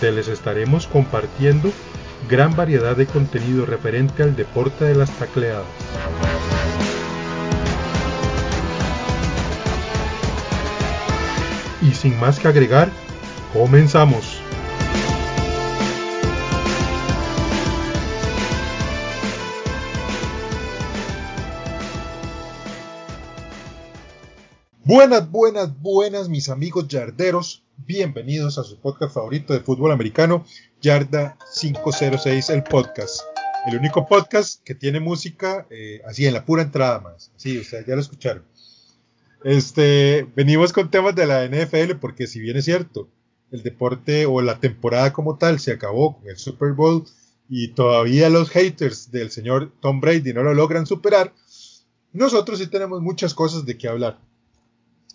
donde les estaremos compartiendo gran variedad de contenido referente al deporte de las tacleadas. Y sin más que agregar, comenzamos. Buenas, buenas, buenas mis amigos yarderos bienvenidos a su podcast favorito de fútbol americano, Yarda 506, el podcast. El único podcast que tiene música eh, así en la pura entrada más. Sí, ustedes ya lo escucharon. Este, venimos con temas de la NFL porque si bien es cierto, el deporte o la temporada como tal se acabó con el Super Bowl y todavía los haters del señor Tom Brady no lo logran superar, nosotros sí tenemos muchas cosas de qué hablar.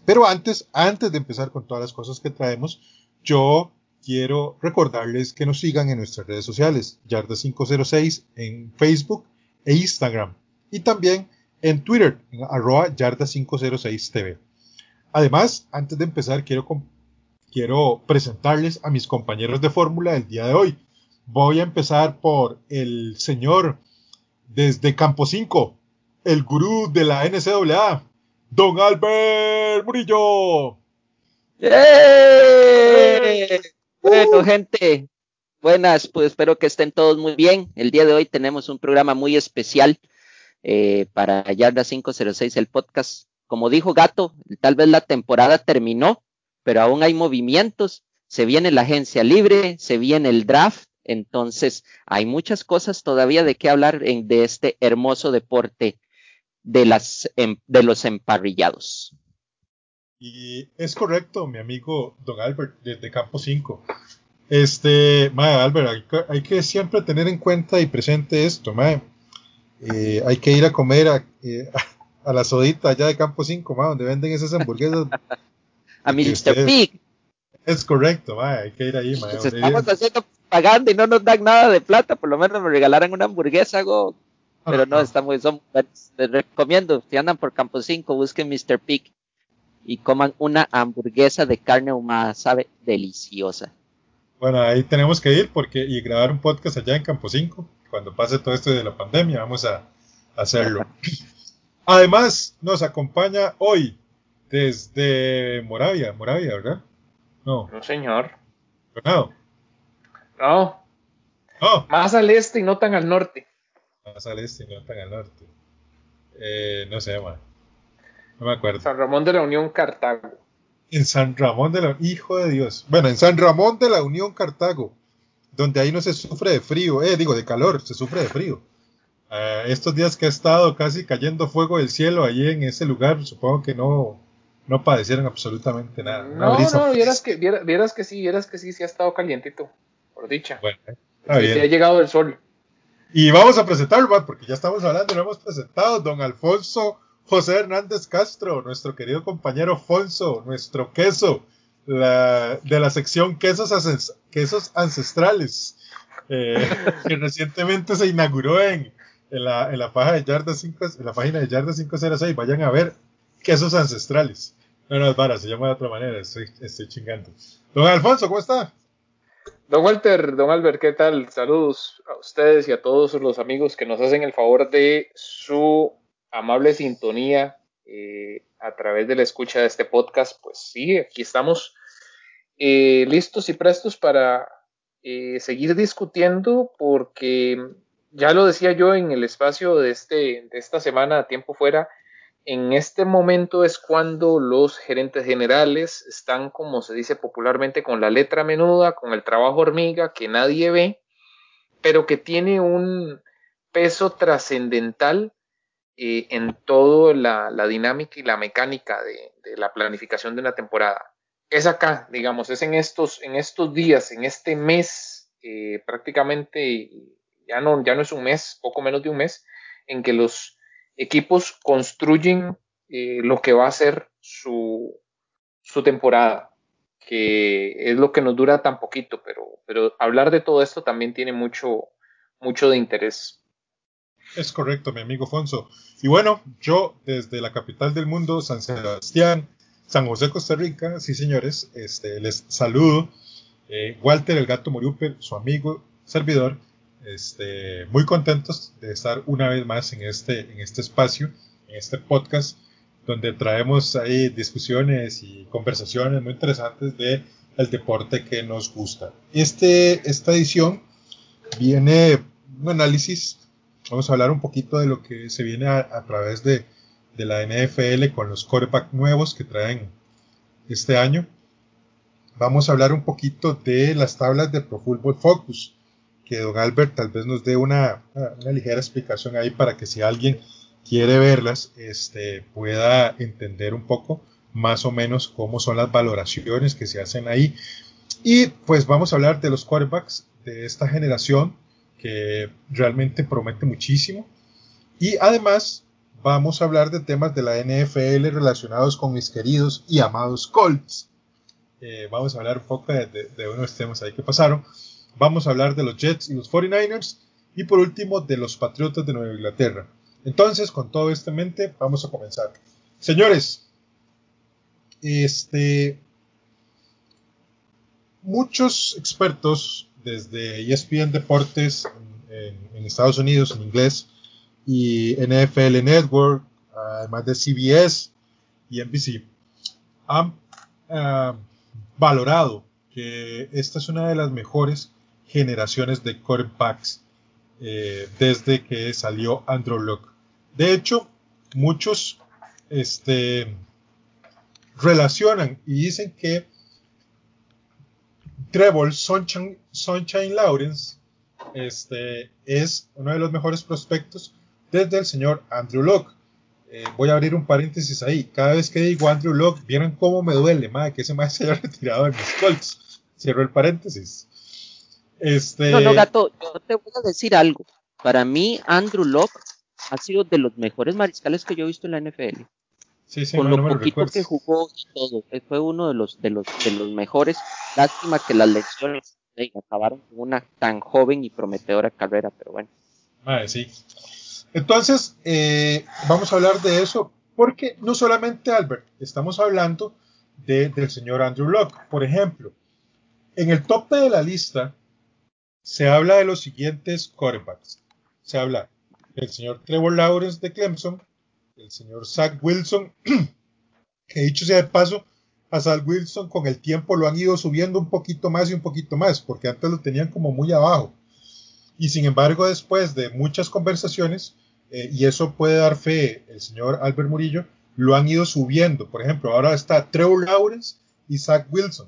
Pero antes, antes de empezar con todas las cosas que traemos, yo quiero recordarles que nos sigan en nuestras redes sociales, Yarda506 en Facebook e Instagram, y también en Twitter, en arroba Yarda506TV. Además, antes de empezar, quiero, quiero presentarles a mis compañeros de fórmula del día de hoy. Voy a empezar por el señor desde Campo 5, el gurú de la NCAA, Don Albert Murillo. ¡Eh! Bueno, gente, buenas, pues espero que estén todos muy bien. El día de hoy tenemos un programa muy especial eh, para Yarda 506, el podcast. Como dijo Gato, tal vez la temporada terminó, pero aún hay movimientos. Se viene la agencia libre, se viene el draft, entonces hay muchas cosas todavía de qué hablar en, de este hermoso deporte de, las, em, de los emparrillados. Y es correcto, mi amigo Don Albert, desde Campo 5. Este, mae, Albert, hay que, siempre tener en cuenta y presente esto, mae. Eh, hay que ir a comer a, eh, a, la sodita allá de Campo 5, mae, donde venden esas hamburguesas. a Mr. Pig. Es correcto, mae, hay que ir ahí, mae. Estamos haciendo pagando y no nos dan nada de plata, por lo menos me regalaran una hamburguesa, algo pero no, está muy, son, les recomiendo, si andan por Campo 5, busquen Mr. Pig y coman una hamburguesa de carne humada, sabe, deliciosa. Bueno, ahí tenemos que ir porque y grabar un podcast allá en Campo 5, cuando pase todo esto de la pandemia, vamos a, hacerlo. Además, nos acompaña hoy desde Moravia, Moravia, ¿verdad? No. No, señor. No. No. no. Más al este y no tan al norte más al este y no tan al norte. Eh, no sé, man. No me acuerdo. San Ramón de la Unión Cartago. En San Ramón de la Hijo de Dios. Bueno, en San Ramón de la Unión Cartago. Donde ahí no se sufre de frío. Eh, digo, de calor, se sufre de frío. Eh, estos días que ha estado casi cayendo fuego del cielo allí en ese lugar, supongo que no, no padecieron absolutamente nada. No, no, vieras que, vieras, que sí, vieras que sí, sí ha estado calientito, por dicha. Bueno, ha llegado el sol. Y vamos a presentarlo, porque ya estamos hablando, lo hemos presentado, don Alfonso José Hernández Castro, nuestro querido compañero Alfonso, nuestro queso la, de la sección quesos, quesos ancestrales, eh, que recientemente se inauguró en, en, la, en, la, página de Yarda 5, en la página de Yarda 506. Vayan a ver quesos ancestrales. No, no, es vara, se llama de otra manera, estoy, estoy chingando. Don Alfonso, ¿cómo está? Don Walter, don Albert, ¿qué tal? Saludos a ustedes y a todos los amigos que nos hacen el favor de su amable sintonía eh, a través de la escucha de este podcast. Pues sí, aquí estamos eh, listos y prestos para eh, seguir discutiendo porque ya lo decía yo en el espacio de, este, de esta semana a tiempo fuera, en este momento es cuando los gerentes generales están, como se dice popularmente, con la letra menuda, con el trabajo hormiga que nadie ve, pero que tiene un peso trascendental eh, en toda la, dinámica y la mecánica de, la planificación de una temporada. es acá, digamos, es en estos, en estos días, en este mes, eh, prácticamente ya no, ya no es un mes, poco menos de un mes, en que los equipos construyen eh, lo que va a ser su, su temporada, que es lo que nos dura tan poquito, pero, pero hablar de todo esto también tiene mucho, mucho de interés. Es correcto, mi amigo Fonso. Y bueno, yo desde la capital del mundo, San Sebastián, San José, Costa Rica, sí señores, este, les saludo. Eh, Walter el Gato Moriuper, su amigo, servidor, este, muy contentos de estar una vez más en este, en este espacio, en este podcast, donde traemos ahí discusiones y conversaciones muy interesantes de el deporte que nos gusta. Este, esta edición viene un análisis, vamos a hablar un poquito de lo que se viene a, través de, de, la NFL con los quarterback nuevos que traen este año. Vamos a hablar un poquito de las tablas de Pro Football Focus, que don Albert tal vez nos dé una, una ligera explicación ahí para que si alguien quiere verlas, este, pueda entender un poco más o menos cómo son las valoraciones que se hacen ahí. Y pues vamos a hablar de los quarterbacks de esta generación que realmente promete muchísimo. Y además vamos a hablar de temas de la NFL relacionados con mis queridos y amados Colts. Eh, vamos a hablar un poco de, de, unos temas ahí que pasaron. Vamos a hablar de los Jets y los 49ers. Y por último de los Patriotas de Nueva Inglaterra. Entonces, con todo esto en mente, vamos a comenzar. Señores, este, muchos expertos desde ESPN Deportes en, Estados Unidos en inglés y NFL Network, además de CBS y NBC, han ah, valorado que esta es una de las mejores generaciones de quarterbacks eh, desde que salió Andrew Luck. De hecho, muchos este, relacionan y dicen que Trevor Sunshine, Lawrence este, es uno de los mejores prospectos desde el señor Andrew Locke. Eh, voy a abrir un paréntesis ahí. Cada vez que digo Andrew Locke, vieron cómo me duele, madre, que ese más se haya retirado de mis Colts. Cierro el paréntesis. Este... No, no, gato, yo te voy a decir algo. Para mí, Andrew Locke ha sido de los mejores mariscales que yo he visto en la NFL. Sí, sí, Con lo poquito que jugó y todo. Fue uno de los, de los, de los mejores. Lástima que las lecciones acabaron con una tan joven y prometedora carrera, pero bueno. sí. Entonces, eh, vamos a hablar de eso, porque no solamente Albert, estamos hablando del señor Andrew Locke. Por ejemplo, en el tope de la lista se habla de los siguientes quarterbacks. Se habla el señor Trevor Lawrence de Clemson, el señor Zach Wilson, que dicho sea de paso, a Zach Wilson con el tiempo lo han ido subiendo un poquito más y un poquito más, porque antes lo tenían como muy abajo. Y sin embargo, después de muchas conversaciones, eh, y eso puede dar fe el señor Albert Murillo, lo han ido subiendo. Por ejemplo, ahora está Trevor Lawrence y Zach Wilson.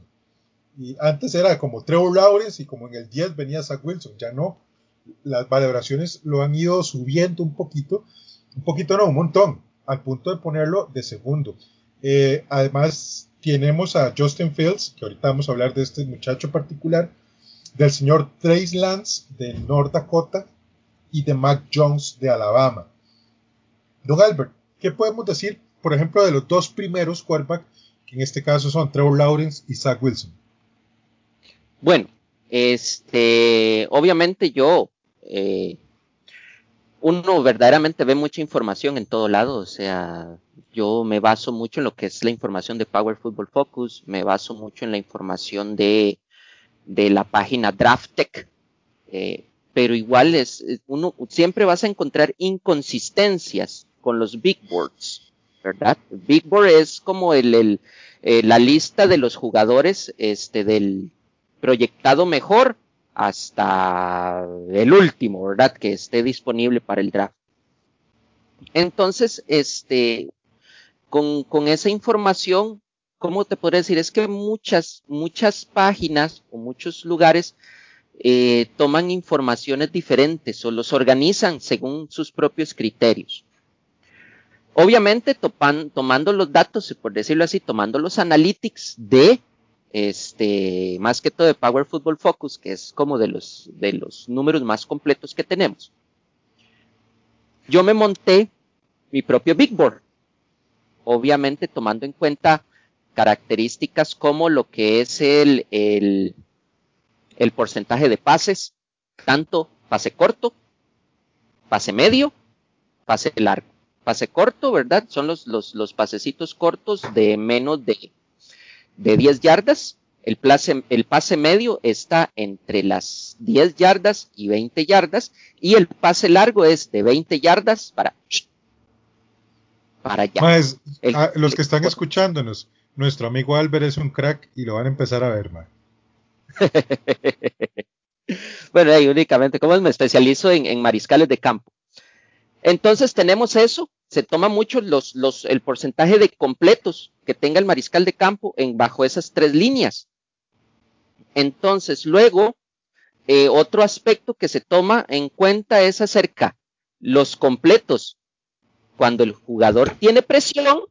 Y antes era como Trevor Lawrence y como en el 10 venía Zach Wilson. Ya no, las valoraciones lo han ido subiendo un poquito, un poquito no, un montón, al punto de ponerlo de segundo. Eh, además, tenemos a Justin Fields, que ahorita vamos a hablar de este muchacho particular, del señor Trace Lance de North Dakota y de Mac Jones de Alabama. Don Albert, ¿qué podemos decir, por ejemplo, de los dos primeros quarterbacks, que en este caso son Trevor Lawrence y Zach Wilson? Bueno, este, obviamente yo eh, uno verdaderamente ve mucha información en todo lado, o sea, yo me baso mucho en lo que es la información de Power Football Focus, me baso mucho en la información de, de la página DraftTech, eh, pero igual es, uno siempre vas a encontrar inconsistencias con los big boards, ¿verdad? Big board es como el, el eh, la lista de los jugadores este, del proyectado mejor hasta el último, ¿verdad? Que esté disponible para el draft. Entonces, este, con, con esa información, ¿cómo te podría decir? Es que muchas, muchas páginas o muchos lugares eh, toman informaciones diferentes o los organizan según sus propios criterios. Obviamente, topan, tomando los datos, por decirlo así, tomando los analytics de este, más que todo de Power Football Focus, que es como de los, de los números más completos que tenemos, yo me monté mi propio Big Board, obviamente tomando en cuenta características como lo que es el, el, el porcentaje de pases, tanto pase corto, pase medio, pase largo. Pase corto, ¿verdad? Son los, los, los pasecitos cortos de menos de, de 10 yardas. El, place, el pase medio está entre las 10 yardas y 20 yardas. Y el pase largo es de 20 yardas para, para allá. el, ah, los que están escuchándonos, nuestro amigo Albert es un crack y lo van a empezar a ver, ma. bueno, ahí únicamente, como me especializo en, en, mariscales de campo. Entonces tenemos eso, se toma mucho los, el porcentaje de completos que tenga el mariscal de campo en, bajo esas tres líneas. Entonces, luego, eh, otro aspecto que se toma en cuenta es acerca los completos cuando el jugador tiene presión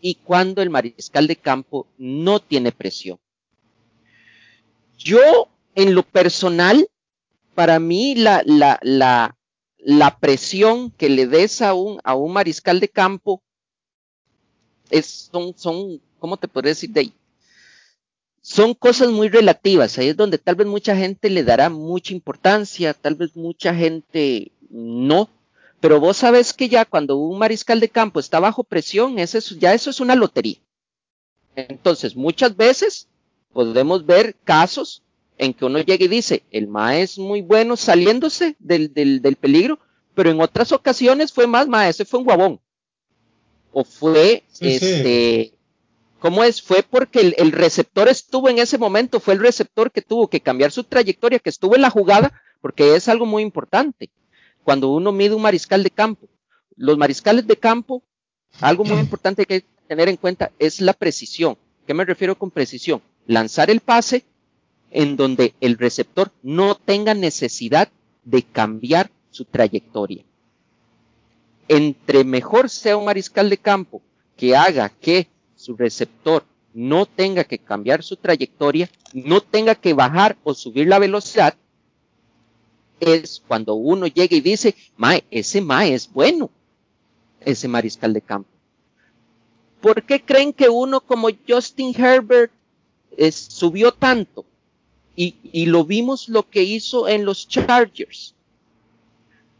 y cuando el mariscal de campo no tiene presión. Yo, en lo personal, para mí la, la presión que le des a un, a un mariscal de campo es, son, son, ¿cómo te podría decir de ahí? Son cosas muy relativas, ahí es donde tal vez mucha gente le dará mucha importancia, tal vez mucha gente no, pero vos sabes que ya cuando un mariscal de campo está bajo presión, eso ya eso es una lotería. Entonces, muchas veces podemos ver casos en que uno llega y dice, el MAE es muy bueno saliéndose del, del, del peligro, pero en otras ocasiones fue más MAE, ese fue un guabón. O fue, este, ¿cómo es? Fue porque el, el, receptor estuvo en ese momento, fue el receptor que tuvo que cambiar su trayectoria, que estuvo en la jugada, porque es algo muy importante. Cuando uno mide un mariscal de campo, los mariscales de campo, algo muy importante que hay que tener en cuenta es la precisión. ¿Qué me refiero con precisión? Lanzar el pase en donde el receptor no tenga necesidad de cambiar su trayectoria. Entre mejor sea un mariscal de campo que haga que su receptor no tenga que cambiar su trayectoria, no tenga que bajar o subir la velocidad, es cuando uno llega y dice, Mae, ese Mae es bueno, ese mariscal de campo. ¿Por qué creen que uno como Justin Herbert es, subió tanto? Y, y lo vimos lo que hizo en los Chargers.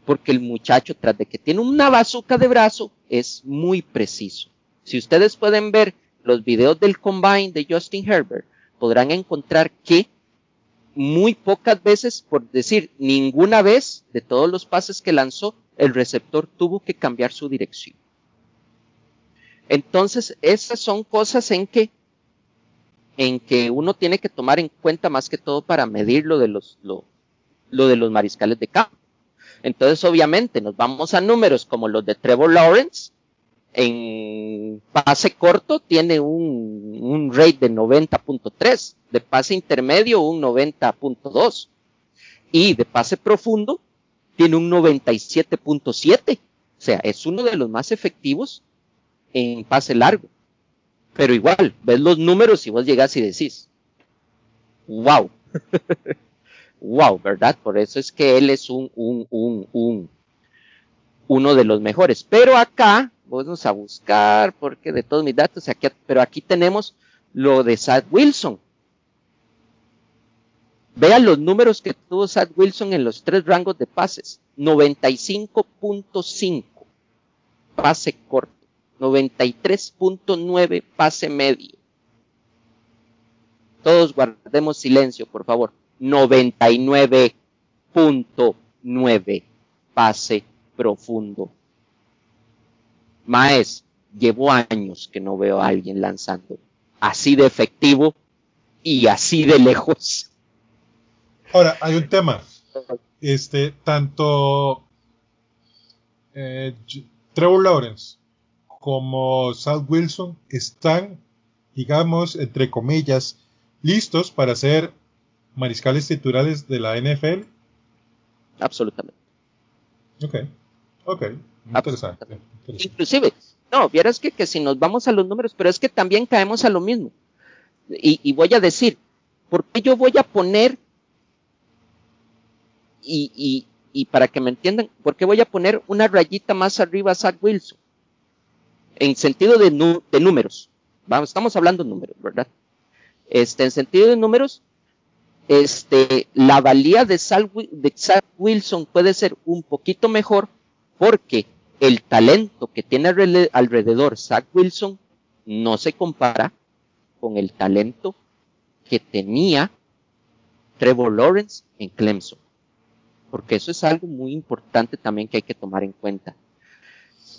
Porque el muchacho, tras de que tiene una bazuca de brazo, es muy preciso. Si ustedes pueden ver los videos del combine de Justin Herbert, podrán encontrar que muy pocas veces, por decir ninguna vez de todos los pases que lanzó, el receptor tuvo que cambiar su dirección. Entonces, esas son cosas en que en que uno tiene que tomar en cuenta más que todo para medir lo de los, lo, lo de los mariscales de campo. Entonces, obviamente, nos vamos a números como los de Trevor Lawrence. En pase corto tiene un, un rate de 90.3, de pase intermedio un 90.2 y de pase profundo tiene un 97.7. O sea, es uno de los más efectivos en pase largo. Pero igual, ves los números y vos llegas y decís, wow, wow, ¿verdad? Por eso es que él es un, un, un, un, uno de los mejores. Pero acá, vamos a buscar, porque de todos mis datos, aquí, pero aquí tenemos lo de Sad Wilson. Vean los números que tuvo Sad Wilson en los tres rangos de pases. 95.5 pase corto. 93.9 pase medio. Todos guardemos silencio, por favor. 99.9 pase profundo. Maes, llevo años que no veo a alguien lanzando así de efectivo y así de lejos. Ahora, hay un tema. Este, tanto eh, Trevor Lawrence como South Wilson están, digamos, entre comillas, listos para ser mariscales titulares de la NFL. Absolutamente. Ok, ok, interesante, Inclusive, no, vieras que, que si nos vamos a los números, pero es que también caemos a lo mismo. y, voy a decir, ¿por qué yo voy a poner, y, y, para que me entiendan, ¿por qué voy a poner una rayita más arriba a Zach Wilson? En sentido de, números. Vamos, estamos hablando de números, ¿verdad? Este, en sentido de números, este, la valía de Zach, Wilson puede ser un poquito mejor porque el talento que tiene alrededor Zach Wilson no se compara con el talento que tenía Trevor Lawrence en Clemson. Porque eso es algo muy importante también que hay que tomar en cuenta.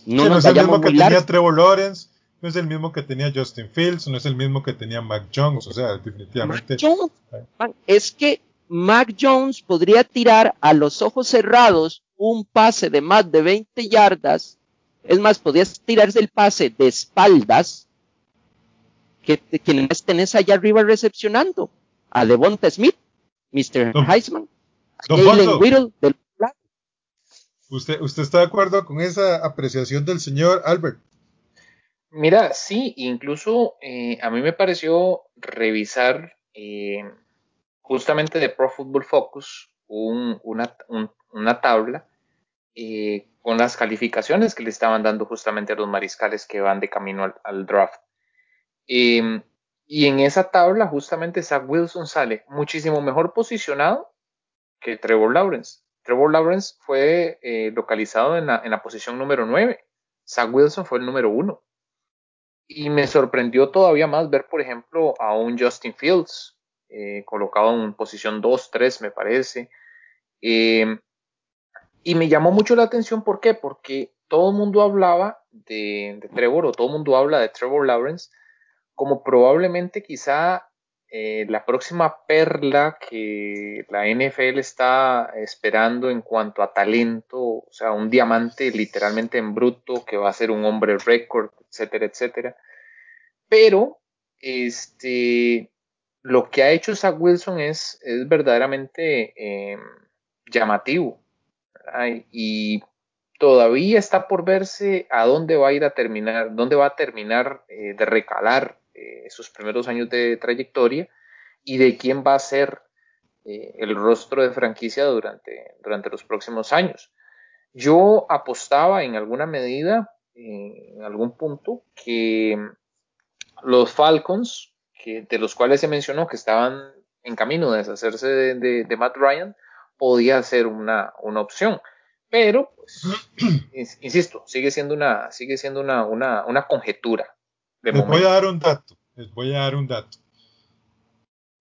No, nos es el mismo que tenía Trevor Lawrence, no es el mismo que tenía Justin Fields, no es el mismo que tenía Mac Jones, o sea, definitivamente. es que Mac Jones podría tirar a los ojos cerrados un pase de más de 20 yardas. Es más, podrías tirarse el pase de espaldas que quienes tenés allá arriba recepcionando. A Devonta Smith, Mr. Heisman, Jalen Whittle del ¿Usted, ¿Usted está de acuerdo con esa apreciación del señor Albert? Mira, sí, incluso eh, a mí me pareció revisar eh, justamente de Pro Football Focus una, tabla eh, con las calificaciones que le estaban dando justamente a los mariscales que van de camino al, draft. Em, y en esa tabla justamente Zach Wilson sale muchísimo mejor posicionado que Trevor Lawrence. Trevor Lawrence fue localizado en la, posición número 9. Zach Wilson fue el número 1. Y me sorprendió todavía más ver, por ejemplo, a un Justin Fields eh, colocado en posición 2, 3, me parece. Em, y me llamó mucho la atención, ¿por qué? Porque todo el mundo hablaba de, Trevor, o todo el mundo habla de Trevor Lawrence, como probablemente quizá eh, la próxima perla que la NFL está esperando en cuanto a talento, o sea, un diamante literalmente en bruto que va a ser un hombre récord, etcétera, etcétera. Pero, este, lo que ha hecho Zach Wilson es, es verdaderamente em, llamativo. Y todavía está por verse a dónde va a ir a terminar, dónde va a terminar eh, de recalar eh, sus primeros años de trayectoria y de quién va a ser eh, el rostro de franquicia durante, durante los próximos años. Yo apostaba en alguna medida, en algún punto, que los Falcons, que, de los cuales se mencionó que estaban en camino de deshacerse de, Matt Ryan, podía ser una, una opción. Pero, pues, insisto, sigue siendo una, sigue siendo una, una, una conjetura. Les voy a dar un dato, les voy a dar un dato.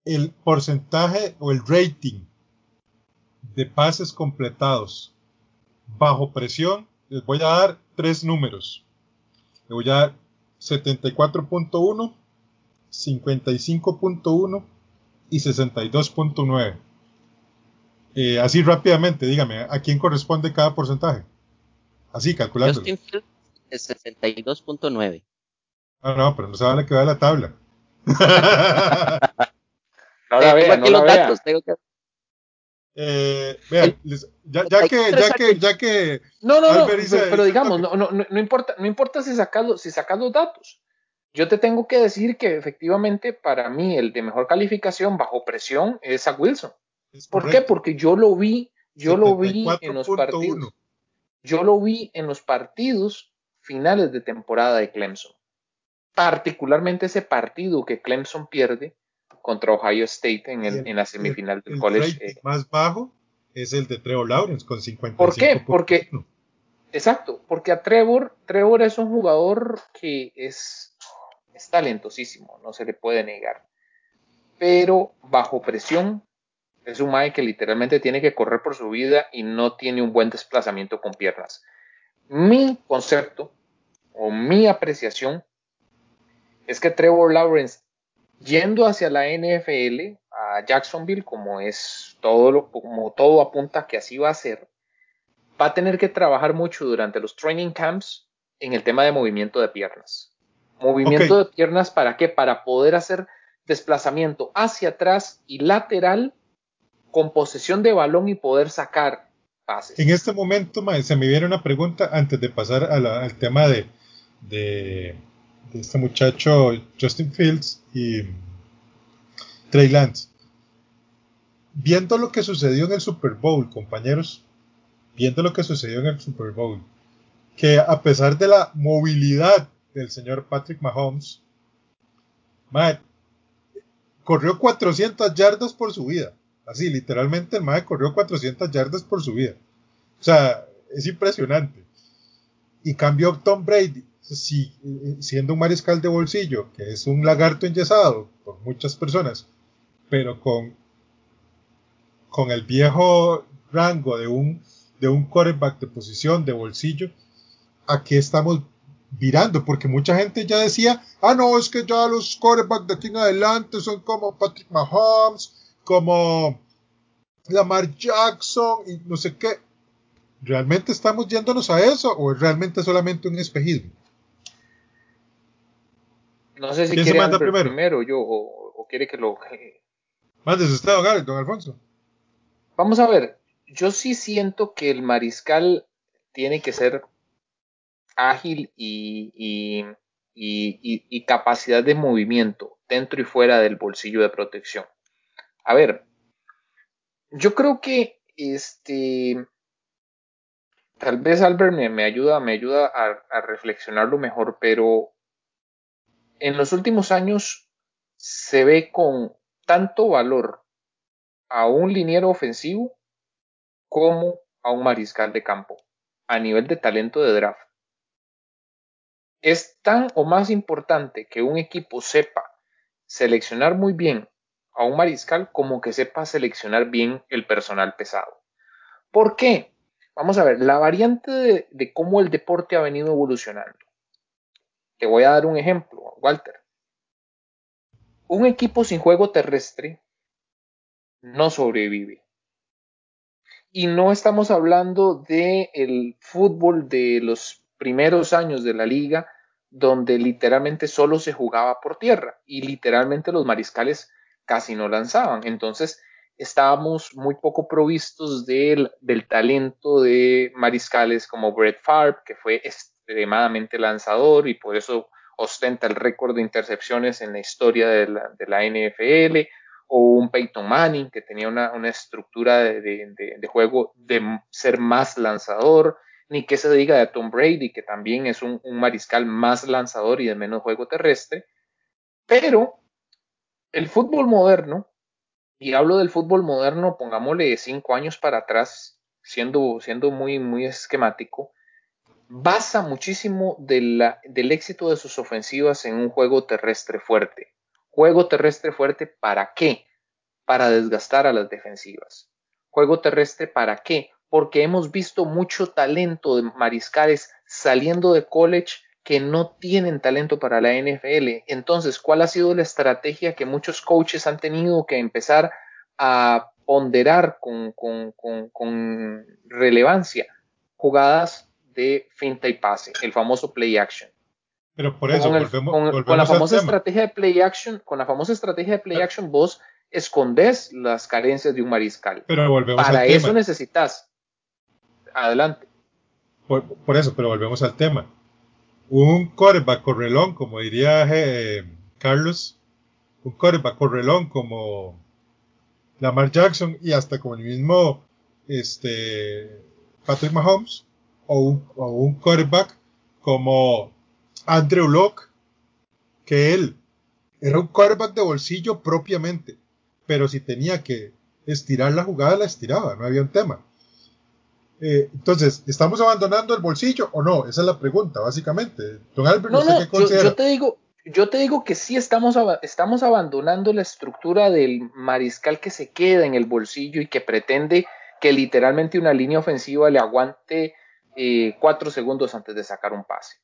El porcentaje o el rating de pases completados bajo presión, les voy a dar tres números. Les voy a dar 74.1, 55.1 y 62.9. Eh, así rápidamente, dígame, ¿a quién corresponde cada porcentaje? Así, calculando. Justin Fields es 62.9. Ah, no, pero no se vale que vea la tabla. Ahora vea, no la los datos, tengo que... Eh, vean, ya, ya, que, ya, que, ya que, No, no, no, pero, digamos, no, no, no, importa, no importa si sacas, si sacas los datos. Yo te tengo que decir que efectivamente para mí el de mejor calificación bajo presión es a Wilson. ¿Por qué? Porque yo lo vi, yo lo vi en los partidos. Yo lo vi en los partidos finales de temporada de Clemson particularmente ese partido que Clemson pierde contra Ohio State en, el, en la semifinal del college. El eh. más bajo es el de Trevor Lawrence con 55. ¿Por qué? Porque, exacto, porque a Trevor, Trevor es un jugador que es, es talentosísimo, no se le puede negar. Pero bajo presión es un Mike que literalmente tiene que correr por su vida y no tiene un buen desplazamiento con piernas. Mi concepto o mi apreciación es que Trevor Lawrence, yendo hacia la NFL, a Jacksonville, como es todo lo, como todo apunta que así va a ser, va a tener que trabajar mucho durante los training camps en el tema de movimiento de piernas. Movimiento de piernas para qué? Para poder hacer desplazamiento hacia atrás y lateral con posesión de balón y poder sacar pases. En este momento, se me viene una pregunta antes de pasar al tema de, de este muchacho Justin Fields y, Trey Lance. Viendo lo que sucedió en el Super Bowl, compañeros, viendo lo que sucedió en el Super Bowl, que a pesar de la movilidad del señor Patrick Mahomes, Matt, corrió 400 yardas por su vida. Así, literalmente el Mae corrió 400 yardas por su vida. O sea, es impresionante. Y cambió Tom Brady, siendo un mariscal de bolsillo, que es un lagarto enyesado por muchas personas, pero con, con el viejo rango de un, de un quarterback de posición de bolsillo, aquí estamos virando, porque mucha gente ya decía, ah, no, es que ya los quarterbacks de aquí en adelante son como Patrick Mahomes, como Lamar Jackson y no sé qué. ¿Realmente estamos yéndonos a eso o es realmente solamente un espejismo? No sé si quiere manda primero? primero yo o, quiere que lo... Mándese usted, don, don Alfonso. Vamos a ver, yo sí siento que el mariscal tiene que ser ágil y, y, capacidad de movimiento dentro y fuera del bolsillo de protección. A ver, yo creo que este tal vez Albert me, ayuda, me ayuda a, a, reflexionarlo mejor, pero en los últimos años se ve con tanto valor a un liniero ofensivo como a un mariscal de campo a nivel de talento de draft. Es tan o más importante que un equipo sepa seleccionar muy bien a un mariscal como que sepa seleccionar bien el personal pesado. ¿Por qué? Vamos a ver, la variante de, cómo el deporte ha venido evolucionando. Te voy a dar un ejemplo, Walter. Un equipo sin juego terrestre no sobrevive. Y no estamos hablando del fútbol de los primeros años de la liga, donde literalmente solo se jugaba por tierra y literalmente los mariscales casi no lanzaban. Entonces estábamos muy poco provistos del, del talento de mariscales como Brett Favre, que fue extremadamente lanzador y por eso ostenta el récord de intercepciones en la historia de la, de la NFL, o un Peyton Manning, que tenía una, una estructura de, de, de, juego de ser más lanzador, ni que se diga de Tom Brady, que también es un, mariscal más lanzador y de menos juego terrestre. Pero el fútbol moderno, y hablo del fútbol moderno, pongámosle cinco años para atrás, siendo, siendo muy, muy esquemático, basa muchísimo del éxito de sus ofensivas en un juego terrestre fuerte. Juego terrestre fuerte, ¿para qué? Para desgastar a las defensivas. Juego terrestre, ¿para qué? porque hemos visto mucho talento de mariscales saliendo de college que no tienen talento para la NFL. Entonces, ¿cuál ha sido la estrategia que muchos coaches han tenido que empezar a ponderar con, relevancia? Jugadas de finta y pase, el famoso play action. Pero por eso, con, la famosa estrategia de play action, con la famosa estrategia de play action, vos escondes las carencias de un mariscal. Pero volvemos Para eso necesitas adelante. Por, eso, pero volvemos al tema. Un coreback correlón, como diría eh, Carlos, un coreback correlón como Lamar Jackson y hasta como el mismo este, Patrick Mahomes, o un, o un quarterback como Andrew Locke, que él era un quarterback de bolsillo propiamente, pero si tenía que estirar la jugada, la estiraba, no había un tema. Eh, entonces, ¿estamos abandonando el bolsillo o no? Esa es la pregunta, básicamente. Don Albert, no, no, Yo, te digo, yo te digo que sí estamos, estamos abandonando la estructura del mariscal que se queda en el bolsillo y que pretende que literalmente una línea ofensiva le aguante eh, cuatro segundos antes de sacar un pase.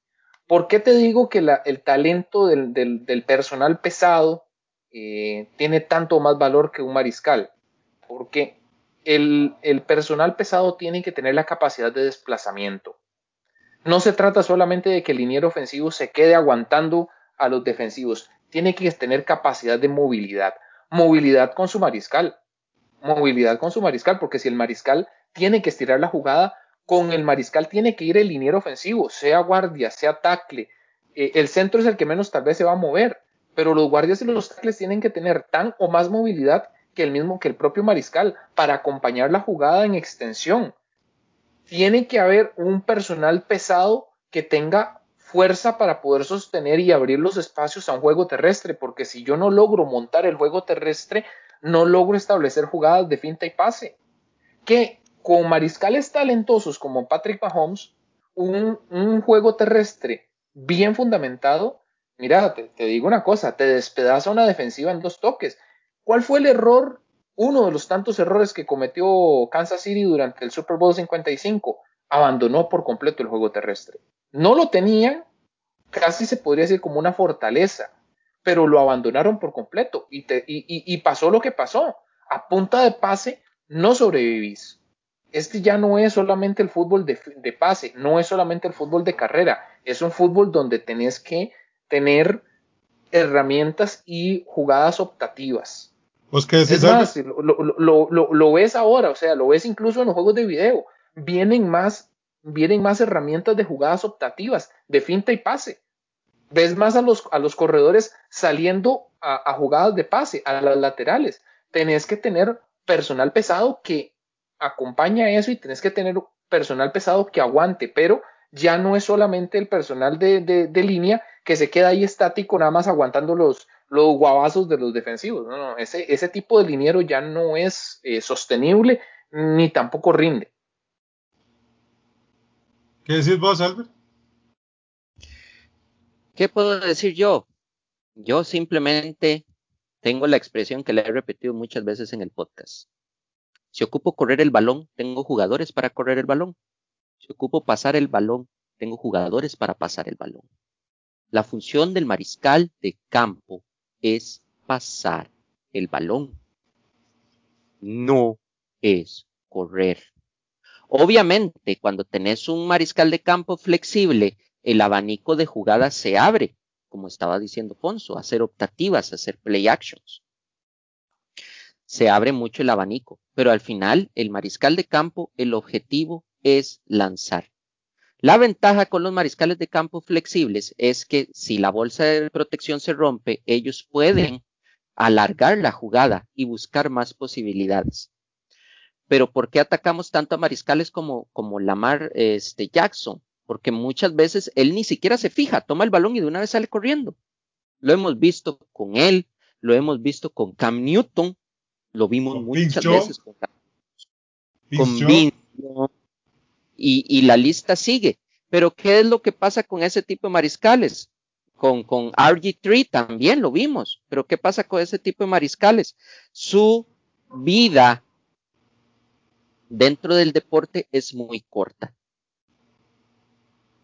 ¿Por qué te digo que el talento del, personal pesado eh, tiene tanto más valor que un mariscal? Porque el, personal pesado tiene que tener la capacidad de desplazamiento. No se trata solamente de que el liniero ofensivo se quede aguantando a los defensivos, tiene que tener capacidad de movilidad, movilidad con su mariscal, movilidad con su mariscal, porque si el mariscal tiene que estirar la jugada, con el mariscal tiene que ir el liniero ofensivo, sea guardia, sea tackle, eh, el centro es el que menos tal vez se va a mover, pero los guardias y los tackles tienen que tener tan o más movilidad que el mismo que el propio mariscal para acompañar la jugada en extensión. Tiene que haber un personal pesado que tenga fuerza para poder sostener y abrir los espacios a un juego terrestre, porque si yo no logro montar el juego terrestre, no logro establecer jugadas de finta y pase. Que con mariscales talentosos como Patrick Mahomes, un, juego terrestre bien fundamentado, mira, te, digo una cosa, te despedaza una defensiva en dos toques. ¿Cuál fue el error, uno de los tantos errores que cometió Kansas City durante el Super Bowl 55? Abandonó por completo el juego terrestre. No lo tenían, casi se podría decir como una fortaleza, pero lo abandonaron por completo y, pasó lo que pasó. A punta de pase no sobrevivís este ya no es solamente el fútbol de, de, pase, no es solamente el fútbol de carrera, es un fútbol donde tenés que tener herramientas y jugadas optativas. ¿Vos qué es más, lo, lo, lo, lo, ves ahora, o sea, lo ves incluso en los juegos de video, vienen más, vienen más herramientas de jugadas optativas, de finta y pase. Ves más a los, a los corredores saliendo a, a jugadas de pase, a las laterales. Tenés que tener personal pesado que acompaña eso y tenés que tener personal pesado que aguante, pero ya no es solamente el personal de, de, de línea que se queda ahí estático nada más aguantando los, los guabazos de los defensivos. No, no, ese, ese tipo de liniero ya no es eh, sostenible ni tampoco rinde. ¿Qué decís vos, Albert? ¿Qué puedo decir yo? Yo simplemente tengo la expresión que le he repetido muchas veces en el podcast. Si ocupo correr el balón, tengo jugadores para correr el balón. Si ocupo pasar el balón, tengo jugadores para pasar el balón. La función del mariscal de campo es pasar el balón. No es correr. Obviamente, cuando tenés un mariscal de campo flexible, el abanico de jugadas se abre, como estaba diciendo Fonso, hacer optativas, hacer play actions se abre mucho el abanico, pero al final el mariscal de campo, el objetivo es lanzar. La ventaja con los mariscales de campo flexibles es que si la bolsa de protección se rompe, ellos pueden alargar la jugada y buscar más posibilidades. Pero ¿por qué atacamos tanto a mariscales como, como Lamar este, Jackson? Porque muchas veces él ni siquiera se fija, toma el balón y de una vez sale corriendo. Lo hemos visto con él, lo hemos visto con Cam Newton, lo vimos con muchas veces con, con Vince, y, la lista sigue. Pero ¿qué es lo que pasa con ese tipo de mariscales? Con, con RG3 también lo vimos. Pero ¿qué pasa con ese tipo de mariscales? Su vida dentro del deporte es muy corta.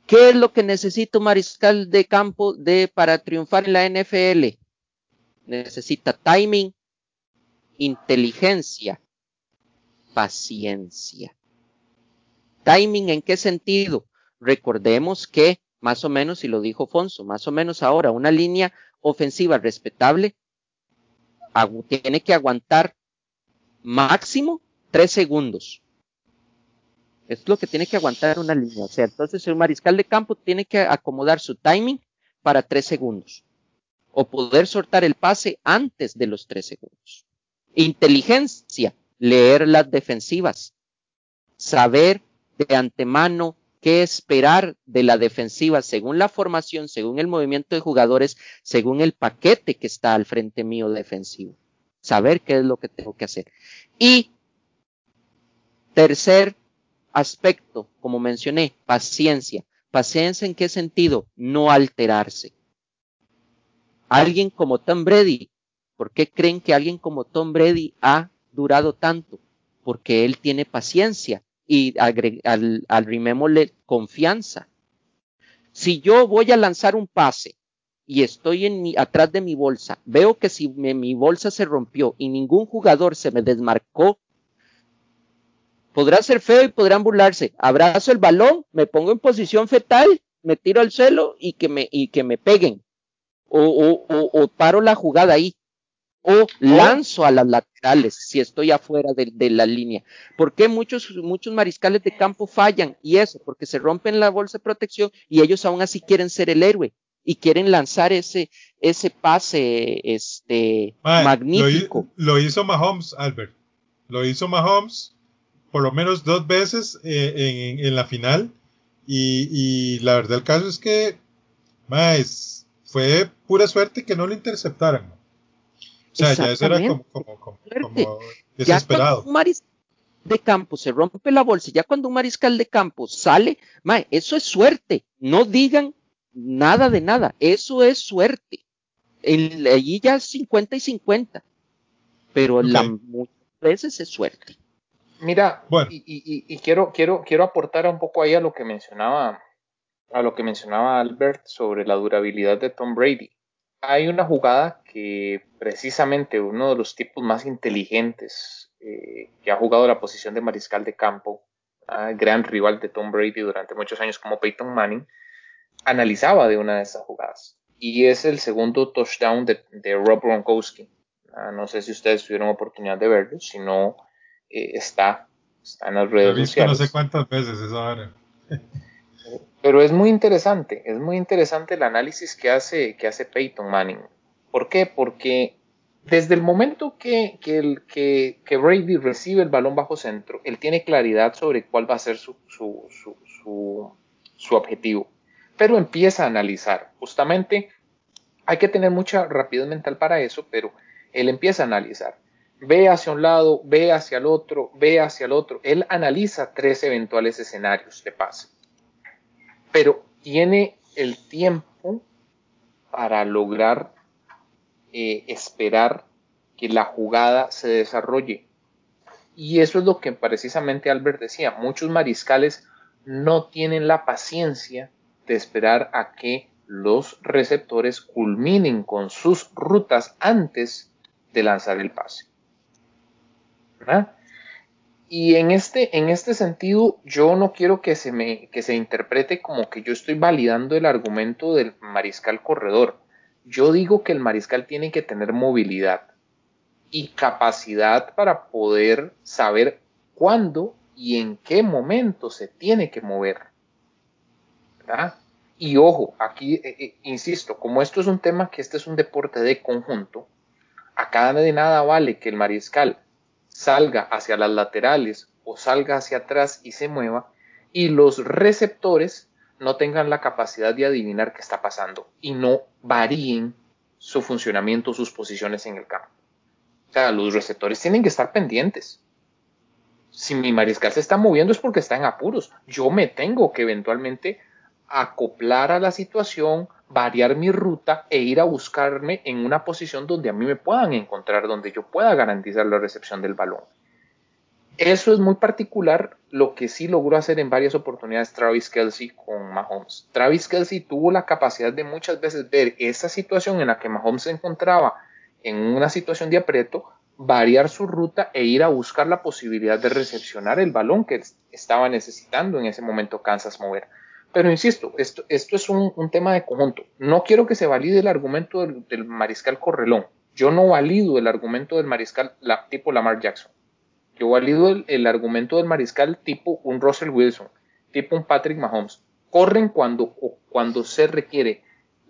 ¿Qué es lo que necesita un mariscal de campo para triunfar en la NFL? Necesita timing, inteligencia, paciencia. Timing, ¿en qué sentido? Recordemos que, más o menos, y lo dijo Fonso, más o menos ahora, una línea ofensiva respetable tiene que aguantar máximo tres segundos. Es lo que tiene que aguantar una línea. O sea, entonces el mariscal de campo tiene que acomodar su timing para tres segundos. O poder soltar el pase antes de los tres segundos. Inteligencia, leer las defensivas, saber de antemano qué esperar de la defensiva según la formación, según el movimiento de jugadores, según el paquete que está al frente mío defensivo. Saber qué es lo que tengo que hacer. Y tercer aspecto, como mencioné, paciencia. Paciencia en qué sentido? No alterarse. Alguien como Tom Brady ¿Por qué creen que alguien como Tom Brady ha durado tanto? Porque él tiene paciencia y al, al confianza. Si yo voy a lanzar un pase y estoy en mi, atrás de mi bolsa, veo que si me, mi bolsa se rompió y ningún jugador se me desmarcó, podrá ser feo y podrán burlarse. Abrazo el balón, me pongo en posición fetal, me tiro al suelo y que me, y que me peguen. O, o, o paro la jugada ahí o lanzo a las laterales si estoy afuera de, de, la línea. ¿Por qué muchos, muchos mariscales de campo fallan? Y eso, porque se rompen la bolsa de protección y ellos aún así quieren ser el héroe y quieren lanzar ese, ese pase este, magnífico. Lo, hizo Mahomes, Albert. Lo hizo Mahomes por lo menos dos veces eh, en, la final. Y, la verdad el caso es que más, fue pura suerte que no lo interceptaran. Sea, ya eso era como, como, desesperado. un mariscal de campo se rompe la bolsa, ya cuando un mariscal de campo sale, eso es suerte. No digan nada de nada. Eso es suerte. En, allí ya es 50 y 50. Pero la, muchas veces es suerte. Mira, y, quiero, quiero, quiero aportar un poco ahí a lo que mencionaba, a lo que mencionaba Albert sobre la durabilidad de Tom Brady. Hay una jugada que precisamente uno de los tipos más inteligentes eh, que ha jugado la posición de mariscal de campo, gran rival de Tom Brady durante muchos años como Peyton Manning, analizaba de una de esas jugadas. Y es el segundo touchdown de, Rob Gronkowski. Ah, no sé si ustedes tuvieron oportunidad de verlo, si no, eh, está, está en las redes sociales. No sé cuántas veces eso Pero es muy interesante, es muy interesante el análisis que hace, que hace Peyton Manning. ¿Por qué? Porque desde el momento que, que, el, que, que, Brady recibe el balón bajo centro, él tiene claridad sobre cuál va a ser su, su, su, su objetivo pero empieza a analizar. Justamente hay que tener mucha rapidez mental para eso, pero él empieza a analizar. Ve hacia un lado, ve hacia el otro, ve hacia el otro. Él analiza tres eventuales escenarios de pase, pero tiene el tiempo para lograr eh, esperar que la jugada se desarrolle. Y eso es lo que precisamente Albert decía. Muchos mariscales no tienen la paciencia de esperar a que los receptores culminen con sus rutas antes de lanzar el pase. Y en este, en este sentido, yo no quiero que se, me, que se interprete como que yo estoy validando el argumento del mariscal corredor. Yo digo que el mariscal tiene que tener movilidad y capacidad para poder saber cuándo y en qué momento se tiene que mover. Y ojo, aquí eh, eh, insisto, como esto es un tema que este es un deporte de conjunto, acá de nada vale que el mariscal salga hacia las laterales o salga hacia atrás y se mueva y los receptores no tengan la capacidad de adivinar qué está pasando y no varíen su funcionamiento, sus posiciones en el campo. O sea, los receptores tienen que estar pendientes. Si mi mariscal se está moviendo es porque está en apuros. Yo me tengo que eventualmente acoplar a la situación, variar mi ruta e ir a buscarme en una posición donde a mí me puedan encontrar, donde yo pueda garantizar la recepción del balón. Eso es muy particular, lo que sí logró hacer en varias oportunidades Travis Kelsey con Mahomes. Travis Kelsey tuvo la capacidad de muchas veces ver esa situación en la que Mahomes se encontraba en una situación de aprieto, variar su ruta e ir a buscar la posibilidad de recepcionar el balón que estaba necesitando en ese momento Kansas mover. Pero insisto, esto, esto es un, tema de conjunto. No quiero que se valide el argumento del, mariscal Correlón. Yo no valido el argumento del mariscal la, tipo Lamar Jackson. Yo valido el, argumento del mariscal tipo un Russell Wilson, tipo un Patrick Mahomes. Corren cuando, cuando se requiere.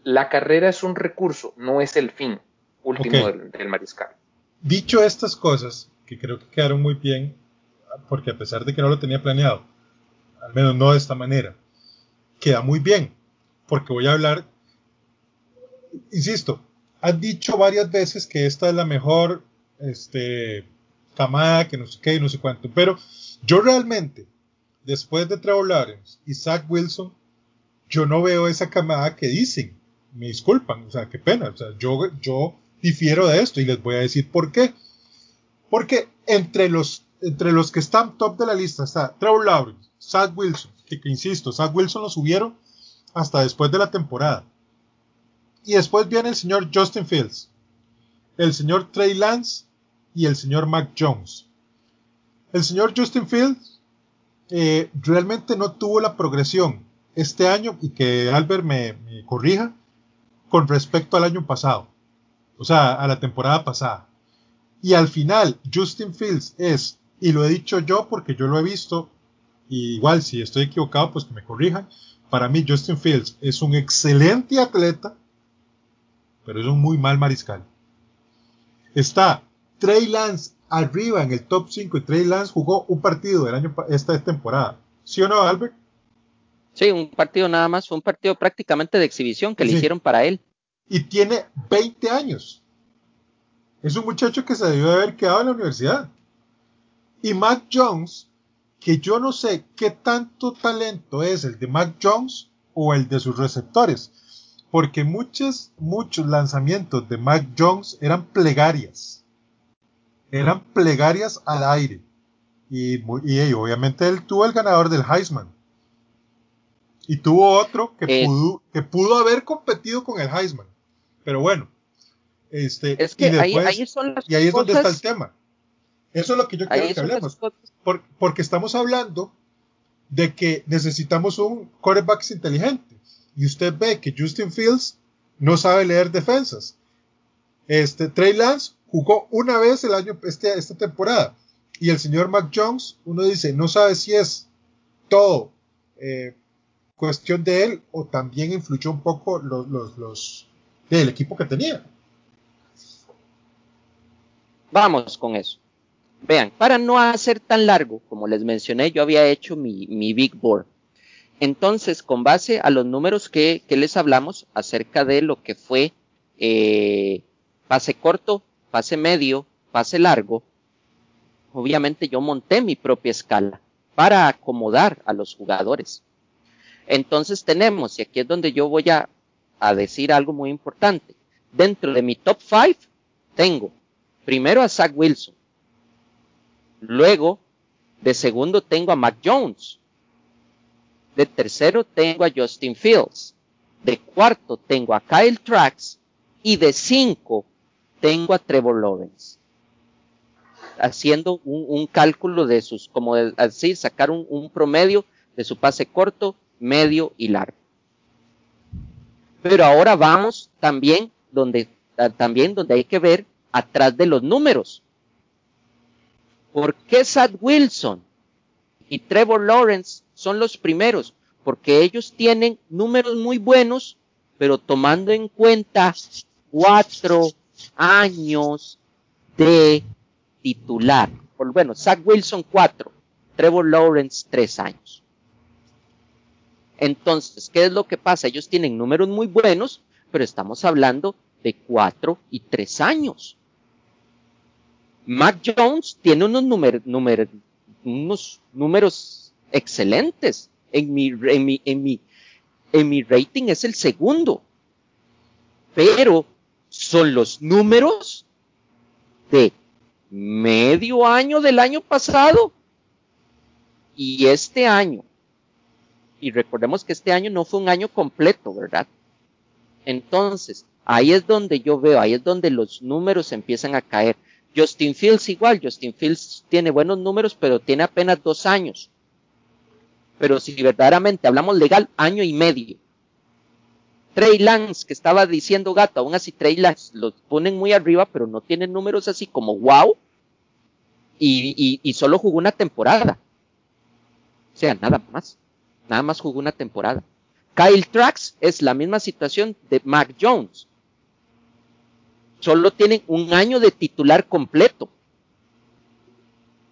La carrera es un recurso, no es el fin último del, del mariscal. Dicho estas cosas, que creo que quedaron muy bien, porque a pesar de que no lo tenía planeado, al menos no de esta manera, queda muy bien, porque voy a hablar, insisto, has dicho varias veces que esta es la mejor este, camada, que no sé qué, no sé cuánto, pero yo realmente, después de Trevor Lawrence y Zach Wilson, yo no veo esa camada que dicen, me disculpan, o sea, qué pena, o sea, yo, yo difiero de esto y les voy a decir por qué. Porque entre los, entre los que están top de la lista está Trevor Lawrence, Zach Wilson, que, insisto, Zach Wilson lo subieron hasta después de la temporada. Y después viene el señor Justin Fields, el señor Trey Lance y el señor Mac Jones. El señor Justin Fields eh, realmente no tuvo la progresión este año, y que Albert me, me corrija, con respecto al año pasado, o sea, a la temporada pasada. Y al final, Justin Fields es, y lo he dicho yo porque yo lo he visto, igual si estoy equivocado, pues que me corrijan. para mí Justin Fields es un excelente atleta, pero es un muy mal mariscal. Está Trey Lance arriba en el top 5 y Trey Lance jugó un partido del año esta temporada. ¿Sí o no, Albert? Sí, un partido nada más, fue un partido prácticamente de exhibición que le hicieron para él. Y tiene 20 años. Es un muchacho que se debió de haber quedado en la universidad. Y Mac Jones, que yo no sé qué tanto talento es el de Mac Jones o el de sus receptores, porque muchos, muchos lanzamientos de Mac Jones eran plegarias. Eran plegarias al aire. Y, obviamente él tuvo el ganador del Heisman. Y tuvo otro que, pudo, que pudo haber competido con el Heisman. Pero bueno. Este, es que y ahí, son y ahí es donde está el tema. Eso es lo que yo quiero que hablemos. porque estamos hablando de que necesitamos un quarterback inteligente. Y usted ve que Justin Fields no sabe leer defensas. Este, Trey Lance jugó una vez el año, este, esta temporada. Y el señor Mac Jones, uno dice, no sabe si es todo eh, cuestión de él o también influyó un poco los, los, los del equipo que tenía. Vamos con eso. Vean, para no hacer tan largo, como les mencioné, yo había hecho mi, Big Board. Entonces, con base a los números que, les hablamos acerca de lo que fue eh, pase corto, pase medio, pase largo, obviamente yo monté mi propia escala para acomodar a los jugadores. Entonces tenemos, y aquí es donde yo voy a, a decir algo muy importante, dentro de mi top 5 tengo primero a Zach Wilson, Luego, de segundo tengo a Mac Jones. De tercero tengo a Justin Fields. De cuarto tengo a Kyle Trax. Y de cinco tengo a Trevor Lawrence. Haciendo un, cálculo de sus, como así, sacar un, un promedio de su pase corto, medio y largo. Pero ahora vamos también donde, también donde hay que ver atrás de los números. ¿Por qué Sad Wilson y Trevor Lawrence son los primeros? Porque ellos tienen números muy buenos, pero tomando en cuenta cuatro años de titular. Bueno, Zach Wilson cuatro, Trevor Lawrence tres años. Entonces, ¿qué es lo que pasa? Ellos tienen números muy buenos, pero estamos hablando de cuatro y tres años. Mac Jones tiene unos, unos números excelentes. En mi, en, mi, en, mi, en mi rating es el segundo. Pero son los números de medio año del año pasado y este año. Y recordemos que este año no fue un año completo, ¿verdad? Entonces, ahí es donde yo veo, ahí es donde los números empiezan a caer. Justin Fields igual, Justin Fields tiene buenos números, pero tiene apenas dos años. Pero si verdaderamente hablamos legal, año y medio. Trey Lance, que estaba diciendo gato, aún así Trey Lance los ponen muy arriba, pero no tienen números así como wow. Y, y solo jugó una temporada. O sea, nada más. Nada más jugó una temporada. Kyle Trax es la misma situación de Mac Jones solo tienen un año de titular completo.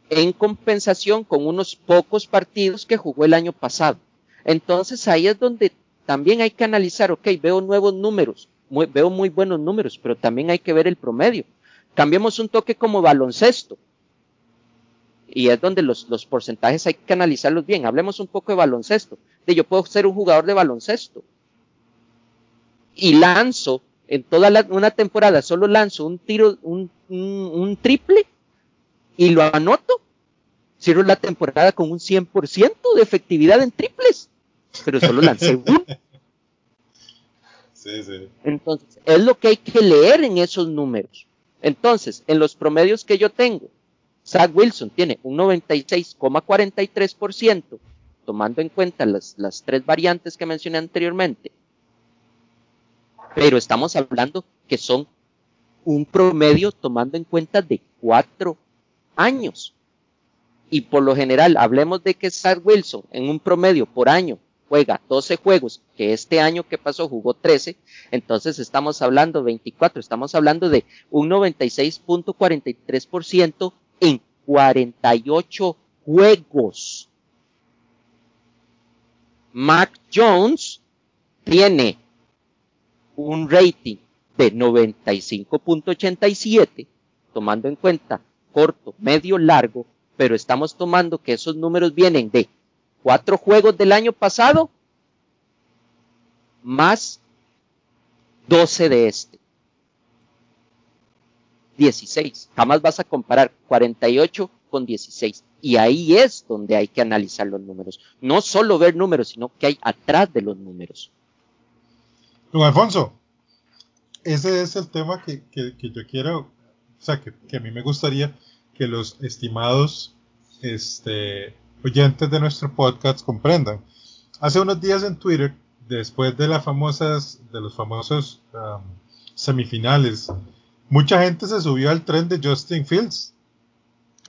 En compensación con unos pocos partidos que jugó el año pasado. Entonces ahí es donde también hay que analizar, ok, veo nuevos números, veo muy buenos números, pero también hay que ver el promedio. Cambiemos un toque como baloncesto. Y es donde los, los porcentajes hay que analizarlos bien. Hablemos un poco de baloncesto. De yo puedo ser un jugador de baloncesto. Y lanzo en toda una temporada solo lanzo un tiro, un, un, triple y lo anoto, cierro la temporada con un 100% de efectividad en triples, pero solo lancé uno. Sí, sí. Entonces, es lo que hay que leer en esos números. Entonces, en los promedios que yo tengo, Zach Wilson tiene un 96,43%, tomando en cuenta las, las tres variantes que mencioné anteriormente, pero estamos hablando que son un promedio tomando en cuenta de cuatro años. Y por lo general, hablemos de que Zach Wilson en un promedio por año juega 12 juegos, que este año que pasó jugó 13, entonces estamos hablando 24, estamos hablando de un 96.43% en 48 juegos. Mac Jones tiene un rating de 95.87, tomando en cuenta corto, medio, largo, pero estamos tomando que esos números vienen de cuatro juegos del año pasado más 12 de este. 16. Jamás vas a comparar 48 con 16. Y ahí es donde hay que analizar los números. No solo ver números, sino que hay atrás de los números. Don Alfonso, ese es el tema que, yo quiero, o sea, que, a mí me gustaría que los estimados este, oyentes de nuestro podcast comprendan. Hace unos días en Twitter, después de las famosas, de los famosos um, semifinales, mucha gente se subió al tren de Justin Fields.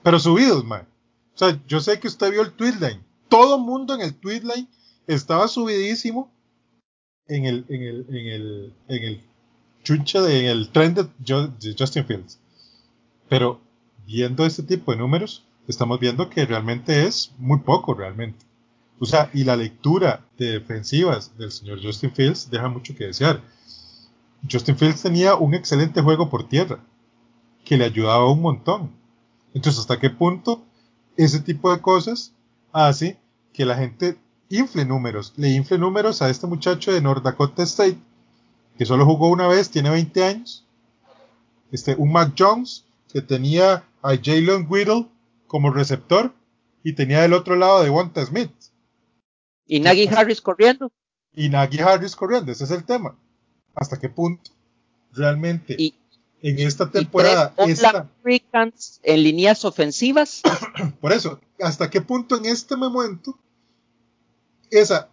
Pero subidos, man. O sea, yo sé que usted vio el tweetline. Todo el mundo en el tweetline estaba subidísimo en el, en el, en el, en el chucha de, el tren de, Justin Fields. Pero viendo este tipo de números, estamos viendo que realmente es muy poco, realmente. O sea, y la lectura de defensivas del señor Justin Fields deja mucho que desear. Justin Fields tenía un excelente juego por tierra, que le ayudaba un montón. Entonces, ¿hasta qué punto ese tipo de cosas hace que la gente infle números? Le infle números a este muchacho de North Dakota State, que solo jugó una vez, tiene 20 años. Este, un Mac Jones, que tenía a Jalen Whittle como receptor, y tenía del otro lado de Wanta Smith. Y Nagy Harris corriendo. Y Nagy Harris corriendo, ese es el tema hasta qué punto realmente en esta temporada esta, en líneas ofensivas por eso hasta qué punto en este momento esa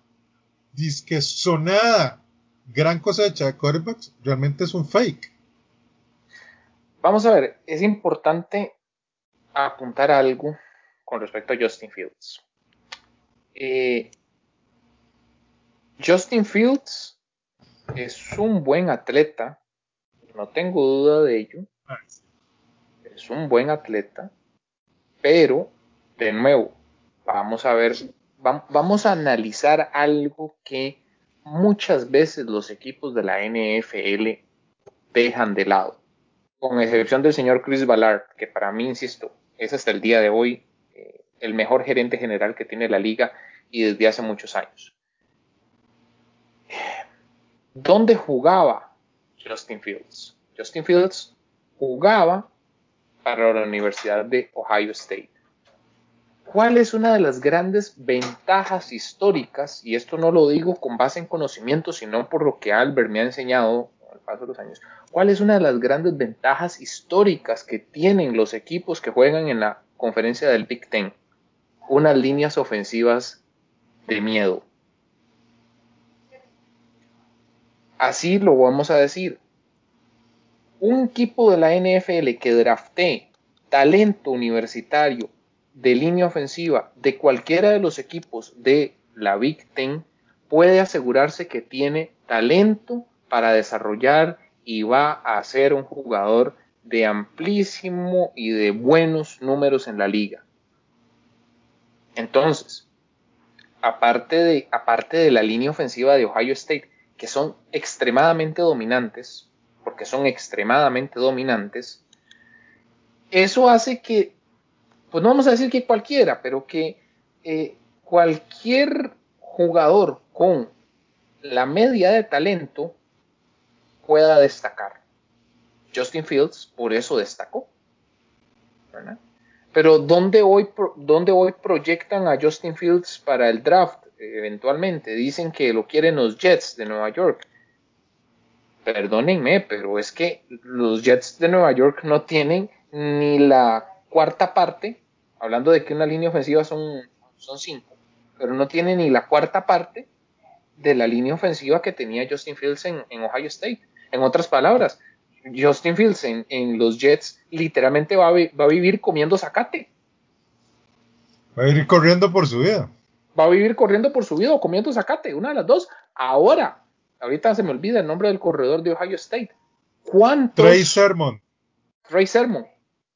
disque sonada gran cosecha de quarterbacks realmente es un fake. Vamos a ver es importante apuntar algo con respecto a Justin Fields. Eh, Justin Fields es un buen atleta, no tengo duda de ello. Ah, es un buen atleta, pero de nuevo, vamos a ver, vamos a analizar algo que muchas veces los equipos de la NFL dejan de lado, con excepción del señor Chris Ballard, que para mí, insisto, es hasta el día de hoy eh, el mejor gerente general que tiene la liga y desde hace muchos años. ¿Dónde jugaba Justin Fields? Justin Fields jugaba para la Universidad de Ohio State. ¿Cuál es una de las grandes ventajas históricas? Y esto no lo digo con base en conocimiento, sino por lo que Albert me ha enseñado al paso de los años. ¿Cuál es una de las grandes ventajas históricas que tienen los equipos que juegan en la conferencia del Big Ten? Unas líneas ofensivas de miedo. Así lo vamos a decir. Un equipo de la NFL que drafte talento universitario de línea ofensiva de cualquiera de los equipos de la Big Ten puede asegurarse que tiene talento para desarrollar y va a ser un jugador de amplísimo y de buenos números en la liga. Entonces, aparte de, aparte de la línea ofensiva de Ohio State, que son extremadamente dominantes, porque son extremadamente dominantes, eso hace que, pues no vamos a decir que cualquiera, pero que eh, cualquier jugador con la media de talento pueda destacar. Justin Fields por eso destacó. Pero ¿dónde hoy, ¿dónde hoy proyectan a Justin Fields para el draft? eventualmente. Dicen que lo quieren los Jets de Nueva York. Perdónenme, pero es que los Jets de Nueva York no tienen ni la cuarta parte, hablando de que una línea ofensiva son, son cinco, pero no tienen ni la cuarta parte de la línea ofensiva que tenía Justin Fields en, Ohio State. En otras palabras, Justin Fields en, los Jets literalmente va a, va a, vivir comiendo zacate. Va a ir corriendo por su vida. va a vivir corriendo por su vida o comiendo zacate, una de las dos. Ahora, ahorita se me olvida el nombre del corredor de Ohio State. ¿Cuántos? Trey Sermon. Trey Sermon.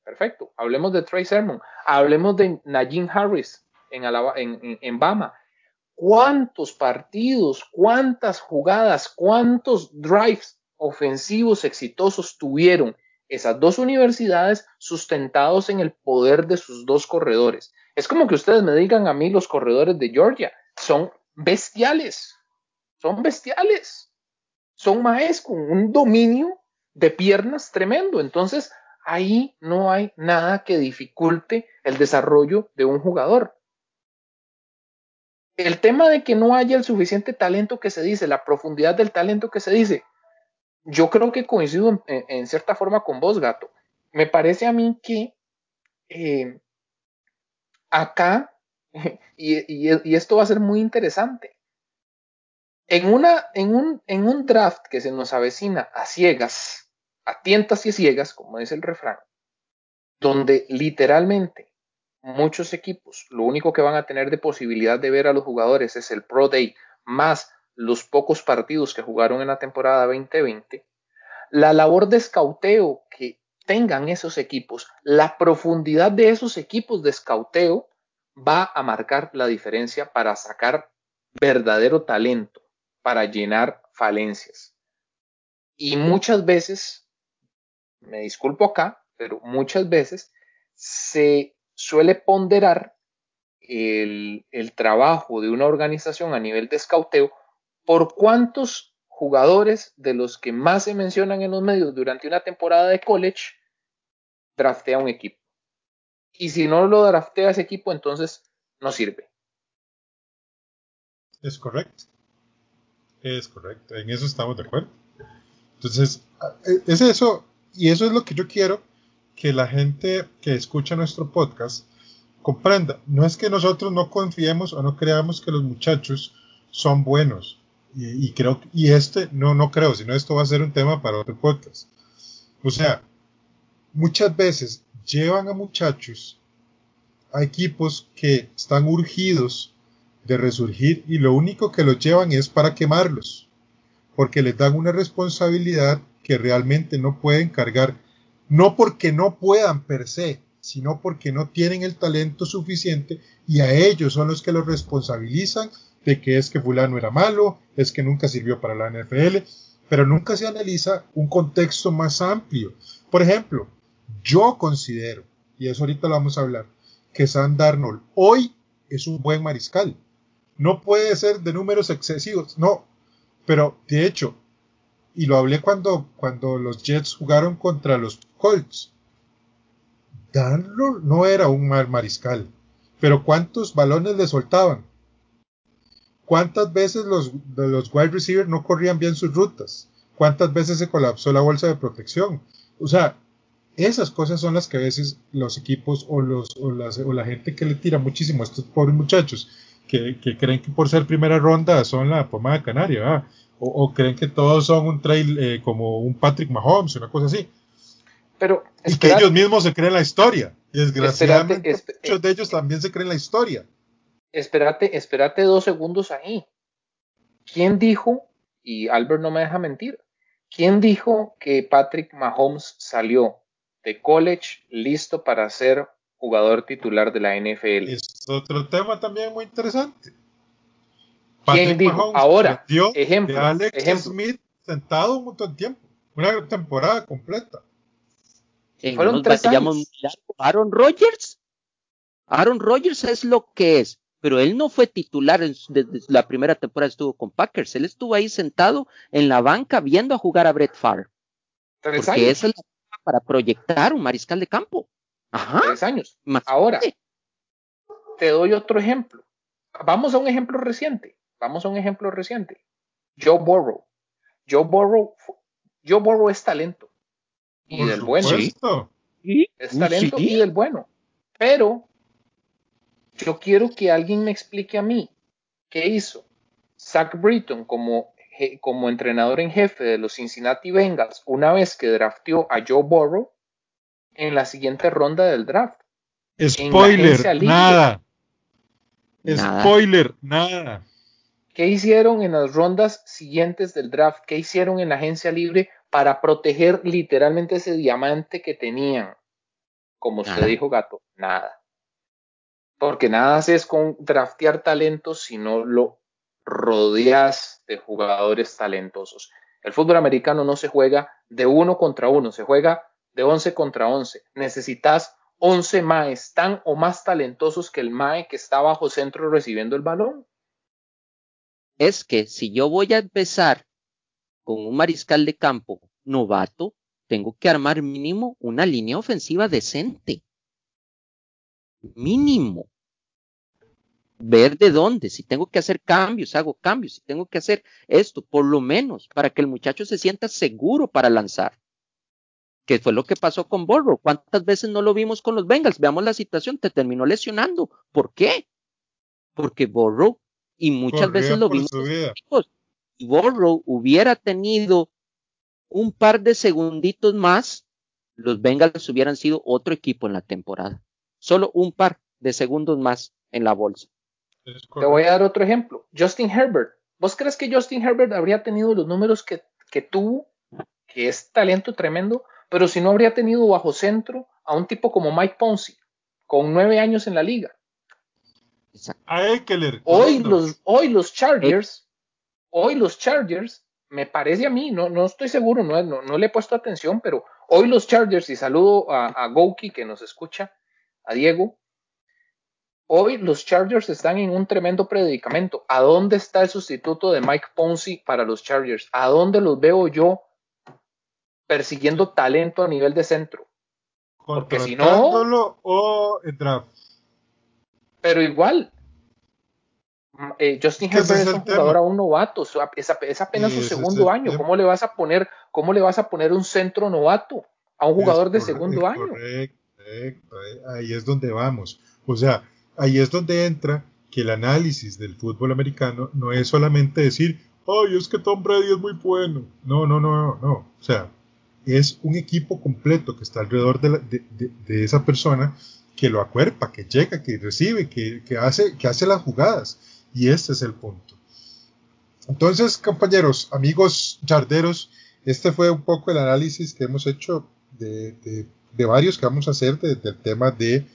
Perfecto. Hablemos de Trey Sermon. Hablemos de Najee Harris en Bama. ¿Cuántos partidos, cuántas jugadas, cuántos drives ofensivos exitosos tuvieron esas dos universidades sustentados en el poder de sus dos corredores? Es como que ustedes me digan a mí los corredores de Georgia, son bestiales, son bestiales, son maes con un dominio de piernas tremendo. Entonces, ahí no hay nada que dificulte el desarrollo de un jugador. El tema de que no haya el suficiente talento que se dice, la profundidad del talento que se dice, yo creo que coincido en, cierta forma con vos, gato. Me parece a mí que eh, acá, y, esto va a ser muy interesante, en, un, en un draft que se nos avecina a ciegas, a tientas y ciegas, como dice el refrán, donde literalmente muchos equipos lo único que van a tener de posibilidad de ver a los jugadores es el Pro Day más los pocos partidos que jugaron en la temporada 2020, la labor de escauteo que tengan esos equipos, la profundidad de esos equipos de escauteo va a marcar la diferencia para sacar verdadero talento, para llenar falencias. Y muchas veces, me disculpo acá, pero muchas veces se suele ponderar el, trabajo de una organización a nivel de escauteo por cuántos jugadores de los que más se mencionan en los medios durante una temporada de college draftea un equipo. Y si no lo draftea ese equipo, entonces no sirve. Es correcto. Es correcto. En eso estamos de acuerdo. Entonces, es eso. Y eso es lo que yo quiero que la gente que escucha nuestro podcast comprenda. No es que nosotros no confiemos o no creamos que los muchachos son buenos. Y, creo y este no no creo, sino esto va a ser un tema para otro podcast. O sea, muchas veces llevan a muchachos a equipos que están urgidos de resurgir y lo único que los llevan es para quemarlos, porque les dan una responsabilidad que realmente no pueden cargar, no porque no puedan per se, sino porque no tienen el talento suficiente y a ellos son los que los responsabilizan de que es que fulano era malo, es que nunca sirvió para la NFL, pero nunca se analiza un contexto más amplio. Por ejemplo, yo considero, y eso ahorita lo vamos a hablar, que Sam Darnold hoy es un buen mariscal. No puede ser de números excesivos, no. Pero de hecho, y lo hablé cuando, cuando los Jets jugaron contra los Colts, Darnold no era un mal mariscal. Pero ¿cuántos balones le soltaban? ¿Cuántas veces los, los wide receivers no corrían bien sus rutas? ¿Cuántas veces se colapsó la bolsa de protección? O sea, esas cosas son las que a veces los equipos o, los, o, la gente que le tira muchísimo a estos pobres muchachos, que, creen que por ser primera ronda son la pomada canaria, o, creen que todos son un trail eh, como un Patrick Mahomes, una cosa así. Pero, y que ellos mismos se creen la historia. Y desgraciadamente muchos de ellos también se creen la historia. Espérate, espérate dos segundos ahí. ¿Quién dijo, y Albert no me deja mentir, quién dijo que Patrick Mahomes salió de college listo para ser jugador titular de la NFL. Es otro tema también muy interesante. ¿Quién dijo? Ahora, ejemplo, Alex Smith sentado un montón de tiempo, una temporada completa. Fueron tres años. Aaron Rodgers. Aaron Rodgers es lo que es, pero él no fue titular desde la primera temporada estuvo con Packers. Él estuvo ahí sentado en la banca viendo a jugar a Brett Favre. Tres porque años. es para proyectar un mariscal de campo. Ajá. Tres años. Ahora, te doy otro ejemplo. Vamos a un ejemplo reciente. Vamos a un ejemplo reciente. Joe Burrow. Joe Burrow, Joe Burrow es talento. Y del bueno. Es talento y del bueno. Pero yo quiero que alguien me explique a mí qué hizo Zach Britton como como entrenador en jefe de los Cincinnati Bengals una vez que drafteó a Joe Burrow en la siguiente ronda del draft. Spoiler, nada. Spoiler, nada. ¿Qué hicieron en las rondas siguientes del draft? ¿Qué hicieron en la agencia libre para proteger literalmente ese diamante que tenían? Como usted dijo, gato, nada. Porque nada haces con draftear talentos si no lo rodeas de jugadores talentosos. El fútbol americano no se juega de uno contra uno, se juega de once contra once. Necesitas once maes tan o más talentosos que el mae que está bajo centro recibiendo el balón es que si yo voy a empezar con un mariscal de campo novato, tengo que armar mínimo una línea ofensiva decente. Mínimo. Ver de dónde, si tengo que hacer cambios, hago cambios, si tengo que hacer esto, por lo menos, para que el muchacho se sienta seguro para lanzar. Que fue lo que pasó con Borro. ¿Cuántas veces no lo vimos con los Bengals? Veamos la situación, te terminó lesionando. ¿Por qué? Porque Borro y muchas veces lo vimos. Si Borrow hubiera tenido un par de segunditos más, los Bengals hubieran sido otro equipo en la temporada. Solo un par de segundos más en la bolsa. Te voy a dar otro ejemplo. Justin Herbert. ¿Vos crees que Justin Herbert habría tenido los números que, que tuvo, que es talento tremendo, pero si no habría tenido bajo centro a un tipo como Mike Ponzi, con nueve años en la liga? Hoy los, hoy los Chargers, hoy los Chargers, me parece a mí, no, no estoy seguro, no, no, le he puesto atención, pero hoy los Chargers, y saludo a, a Gouki que nos escucha, a Diego, hoy los Chargers están en un tremendo predicamento. ¿A dónde está el sustituto de Mike Ponzi para los Chargers? ¿A dónde los veo yo persiguiendo talento a nivel de centro? Porque si no... o draft. Pero igual, eh, Justin Herbert es, un jugador a un novato, es, apenas su segundo año. ¿Cómo le vas a poner, cómo le vas a poner un centro novato a un jugador de segundo año? Correcto, ahí es donde vamos. O sea, ahí es donde entra que el análisis del fútbol americano no es solamente decir, ay, es que Tom Brady es muy bueno. No, no, no, no, no. O sea, es un equipo completo que está alrededor de, de esa persona que lo acuerpa, que llega, que recibe, que, hace, que hace las jugadas. Y este es el punto. Entonces, compañeros, amigos yarderos, este fue un poco el análisis que hemos hecho de, varios que vamos a hacer del tema de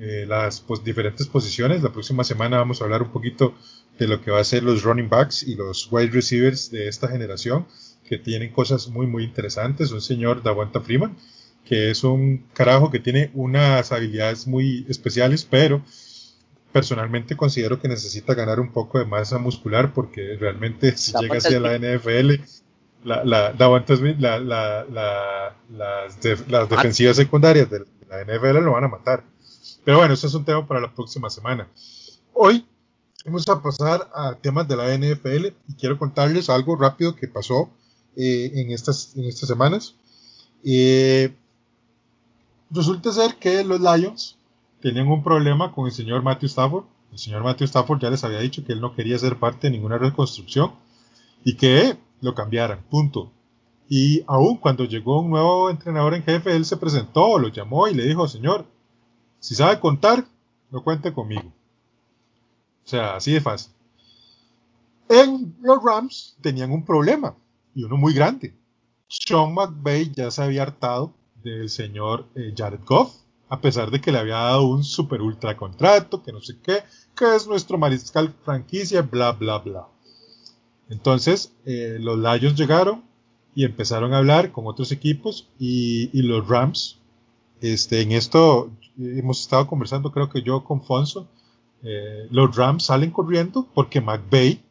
eh, las diferentes posiciones. La próxima semana vamos a hablar un poquito de lo que va a ser los running backs y los wide receivers de esta generación, que tienen cosas muy, muy interesantes. Un señor Davanta Freeman, que es un carajo que tiene unas habilidades muy especiales, pero personalmente considero que necesita ganar un poco de masa muscular porque realmente si llega hacia la NFL, la, la, la, las, las defensivas secundarias de la NFL lo van a matar. Pero bueno, eso es un tema para la próxima semana. Hoy vamos a pasar a temas de la NFL y quiero contarles algo rápido que pasó eh, en, estas, en estas semanas. Eh, Resulta ser que los Lions tenían un problema con el señor Matthew Stafford. El señor Matthew Stafford ya les había dicho que él no quería ser parte de ninguna reconstrucción y que lo cambiaran, punto. Y aún cuando llegó un nuevo entrenador en jefe, él se presentó, lo llamó y le dijo, señor, si sabe contar, no cuente conmigo. O sea, así de fácil. En los Rams tenían un problema, y uno muy grande. Sean McVay ya se había hartado del señor eh, Jared Goff, a pesar de que le había dado un super ultra contrato, que no sé qué, que es nuestro mariscal franquicia, bla, bla, bla. Entonces, eh, los Lions llegaron y empezaron a hablar con otros equipos y, los Rams, este, en esto hemos estado conversando, creo que yo con Fonso, eh, los Rams salen corriendo porque McVay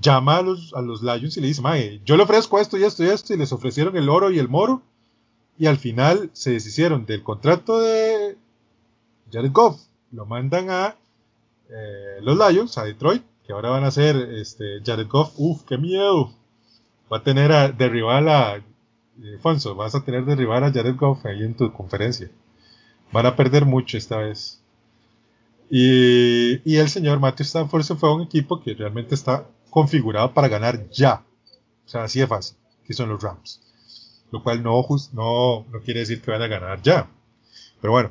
llama a los, a los Lions y le dice, yo le ofrezco esto y esto y esto, y les ofrecieron el oro y el moro, y al final se deshicieron del contrato de Jared Goff. Lo mandan a eh, los Lions, a Detroit, que ahora van a ser este, Jared Goff. Uf, qué miedo. Va a tener a derribar a eh, Fonso, vas a tener derribar a Jared Goff ahí en tu conferencia. Van a perder mucho esta vez. Y, y el señor Matthew Stanford se fue a un equipo que realmente está configurado para ganar ya. O sea, así de fácil, que son los Rams lo cual no, no, quiere decir que van a ganar ya. Pero bueno,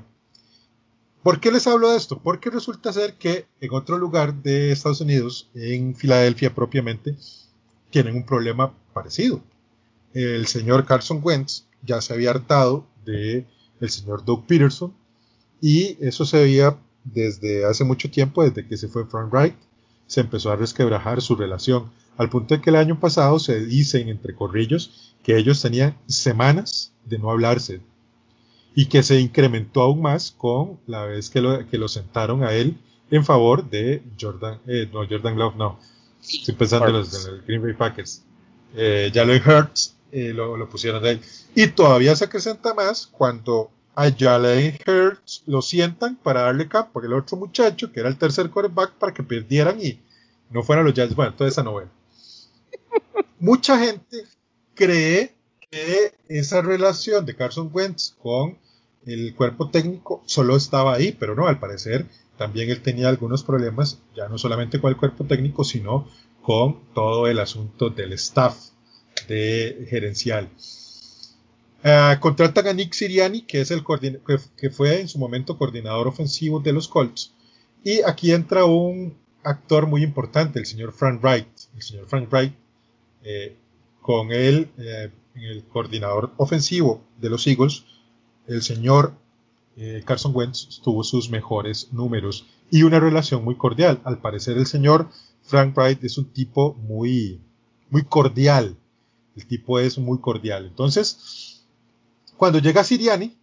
¿Por qué les hablo de esto? Porque resulta ser que en otro lugar de Estados Unidos, en Filadelfia propiamente, tienen un problema parecido. El señor Carson Wentz ya se había hartado de el señor Doug Peterson y eso se veía desde hace mucho tiempo, desde que se fue Frank Wright, se empezó a resquebrajar su relación, al punto de que el año pasado se dicen entre corrillos que ellos tenían semanas de no hablarse, y que se incrementó aún más con la vez que lo, que lo sentaron a él en favor de Jordan, eh, no, Jordan Love, no, estoy pensando en los Green Bay Packers, eh, Jalen Hurts eh, lo, pusieron de ahí, y todavía se acrecenta más cuando a Jalen Hurts lo sientan para darle campo el otro muchacho, que era el tercer quarterback, para que perdieran y no fueran los Giants, bueno, toda esa novela. Mucha gente cree que esa relación de Carson Wentz con el cuerpo técnico solo estaba ahí, pero no, al parecer también él tenía algunos problemas, ya no solamente con el cuerpo técnico, sino con todo el asunto del staff de gerencial. Uh, contratan a Nick Siriani, que, es el que, que, fue en su momento coordinador ofensivo de los Colts. Y aquí entra un actor muy importante, el señor Frank Wright. El señor Frank Wright, eh, con eh, el coordinador ofensivo de los Eagles, el señor eh, Carson Wentz tuvo sus mejores números y una relación muy cordial. Al parecer el señor Frank Wright es un tipo muy, muy cordial. El tipo es muy cordial. Entonces, cuando llega Siriani,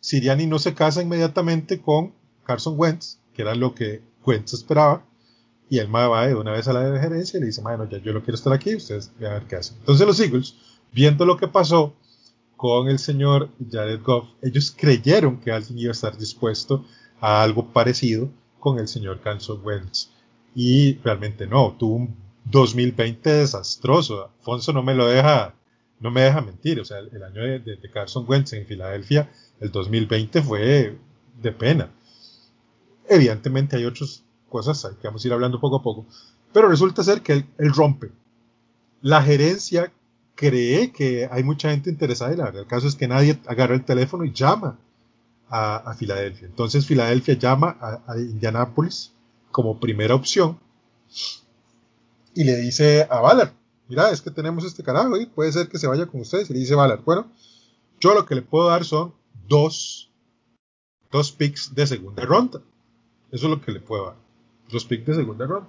Siriani no se casa inmediatamente con Carson Wentz, que era lo que Wentz esperaba, y él va de una vez a la gerencia y le dice, bueno, ya yo no quiero estar aquí, ustedes vean a ver qué hacen. Entonces los Eagles, viendo lo que pasó, con el señor Jared Goff, ellos creyeron que alguien iba a estar dispuesto a algo parecido con el señor Carson Wentz. Y realmente no, tuvo un 2020 desastroso. Afonso no me lo deja, no me deja mentir. O sea, el, año de, de, Carson Wentz en Filadelfia, el 2020 fue de pena. Evidentemente hay otras cosas que vamos a ir hablando poco a poco. Pero resulta ser que él, él rompe. La gerencia cree que hay mucha gente interesada y la verdad el caso es que nadie agarra el teléfono y llama a, Filadelfia. Entonces Filadelfia llama a, a, Indianapolis como primera opción y le dice a Ballard, mira, es que tenemos este carajo y puede ser que se vaya con ustedes. Y le dice Ballard, bueno, yo lo que le puedo dar son dos, dos picks de segunda ronda. Eso es lo que le puedo dar. Dos picks de segunda ronda.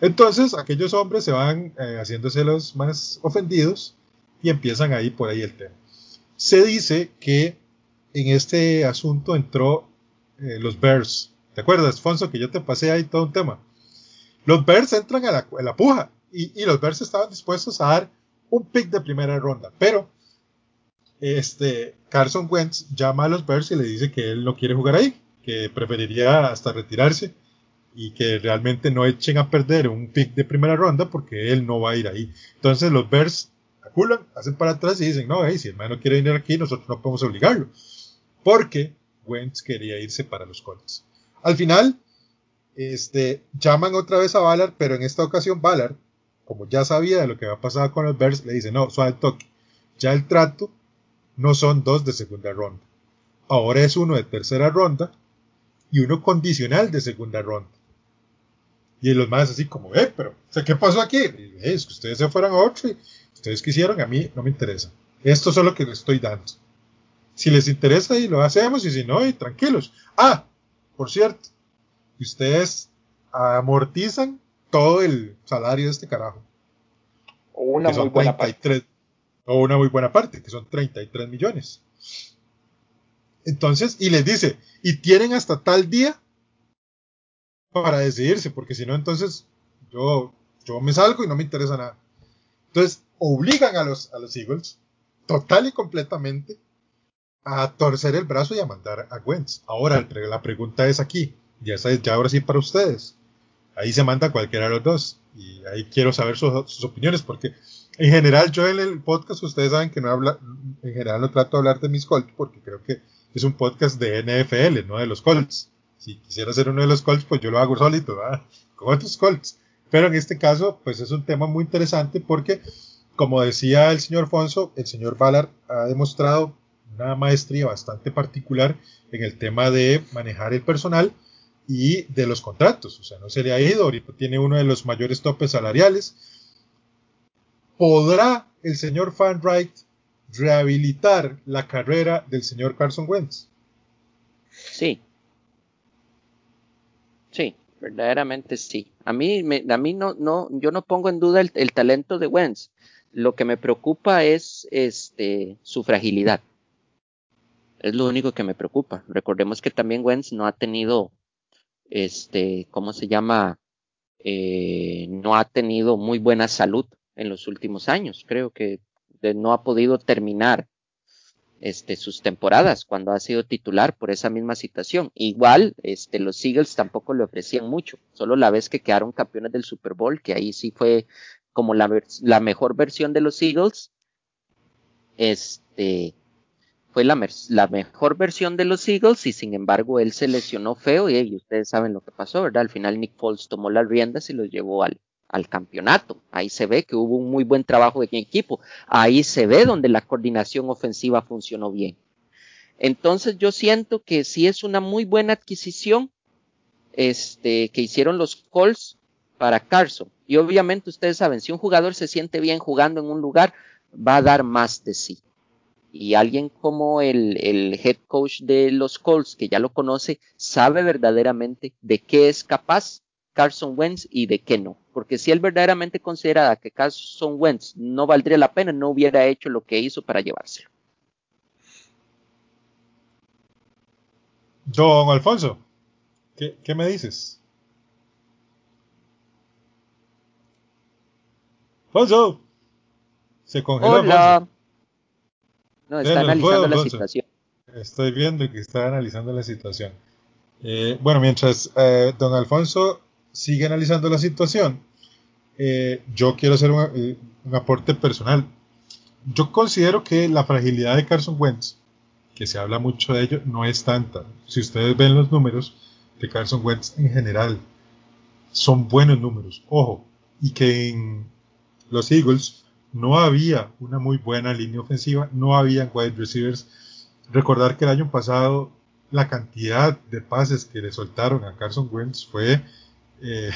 Entonces aquellos hombres se van eh, haciéndose los más ofendidos y empiezan ahí por ahí el tema. Se dice que en este asunto entró eh, los Bears. ¿Te acuerdas, Fonso, que yo te pasé ahí todo un tema? Los Bears entran a la, puja y, y, los Bears estaban dispuestos a dar un pick de primera ronda, pero este Carson Wentz llama a los Bears y le dice que él no quiere jugar ahí, que preferiría hasta retirarse y que realmente no echen a perder un pick de primera ronda porque él no va a ir ahí. Entonces los Bears hacen para atrás y dicen, no, si el man quiere venir aquí, nosotros no podemos obligarlo. Porque Wentz quería irse para los Colts. Al final, este, llaman otra vez a Ballard, pero en esta ocasión Ballard, como ya sabía de lo que había pasado con los Bears, le dice, no, suave toque. Ya el trato no son dos de segunda ronda. Ahora es uno de tercera ronda y uno condicional de segunda ronda. Y los más así como, eh, pero, ¿qué pasó aquí? es que ustedes se fueran a otro y ustedes quisieron, a mí no me interesa. Esto es lo que les estoy dando. Si les interesa y lo hacemos y si no, y tranquilos. Ah, por cierto, ustedes amortizan todo el salario de este carajo. O una muy buena parte. O una muy buena parte, que son 33 millones. Entonces, y les dice, y tienen hasta tal día para decidirse, porque si no, entonces yo, yo me salgo y no me interesa nada. Entonces, obligan a los, a los Eagles, total y completamente, a torcer el brazo y a mandar a Wentz. Ahora, la pregunta es aquí, ya, ya ahora sí para ustedes. Ahí se manda cualquiera de los dos. Y ahí quiero saber sus, opiniones, porque en general yo en el podcast, ustedes saben que no habla, en general no trato de hablar de mis Colts, porque creo que es un podcast de NFL, no de los Colts. Si quisiera ser uno de los Colts, pues yo lo hago solito, ¿verdad? Con otros Colts. Pero en este caso, pues es un tema muy interesante porque, como decía el señor Fonso, el señor Ballard ha demostrado una maestría bastante particular en el tema de manejar el personal y de los contratos. O sea, no se le ha ido, ahorita tiene uno de los mayores topes salariales. ¿Podrá el señor Van Wright rehabilitar la carrera del señor Carson Wentz? Sí. Verdaderamente sí. A mí, me, a mí no, no, yo no pongo en duda el, el, talento de Wentz. Lo que me preocupa es este, su fragilidad. Es lo único que me preocupa. Recordemos que también Wentz no ha tenido, este, ¿cómo se llama? Eh, no ha tenido muy buena salud en los últimos años. Creo que no ha podido terminar este, sus temporadas cuando ha sido titular por esa misma situación. Igual, este, los Eagles tampoco le ofrecían mucho, solo la vez que quedaron campeones del Super Bowl, que ahí sí fue como la, mejor versión de los Eagles, este, fue la, mejor versión de los Eagles y sin embargo él se lesionó feo y, y, ustedes saben lo que pasó, ¿verdad? Al final Nick Foles tomó las riendas y los llevó al, al campeonato. Ahí se ve que hubo un muy buen trabajo de equipo. Ahí se ve donde la coordinación ofensiva funcionó bien. Entonces yo siento que sí es una muy buena adquisición este, que hicieron los Colts para Carson. Y obviamente ustedes saben, si un jugador se siente bien jugando en un lugar, va a dar más de sí. Y alguien como el, el head coach de los Colts, que ya lo conoce, sabe verdaderamente de qué es capaz Carson Wentz y de qué no porque si él verdaderamente consideraba que Carson Wentz no valdría la pena, no hubiera hecho lo que hizo para llevárselo. Don Alfonso, ¿qué, qué me dices? Alfonso, se congeló. Hola. Alfonso. No, está analizando la situación. Estoy viendo que está analizando la situación. Eh, bueno, mientras eh, don Alfonso sigue analizando la situación, eh, yo quiero hacer un, eh, un, aporte personal. Yo considero que la fragilidad de Carson Wentz, que se habla mucho de ello, no es tanta. Si ustedes ven los números de Carson Wentz en general, son buenos números. Ojo, y que en los Eagles no había una muy buena línea ofensiva, no había wide receivers. Recordar que el año pasado la cantidad de pases que le soltaron a Carson Wentz fue eh,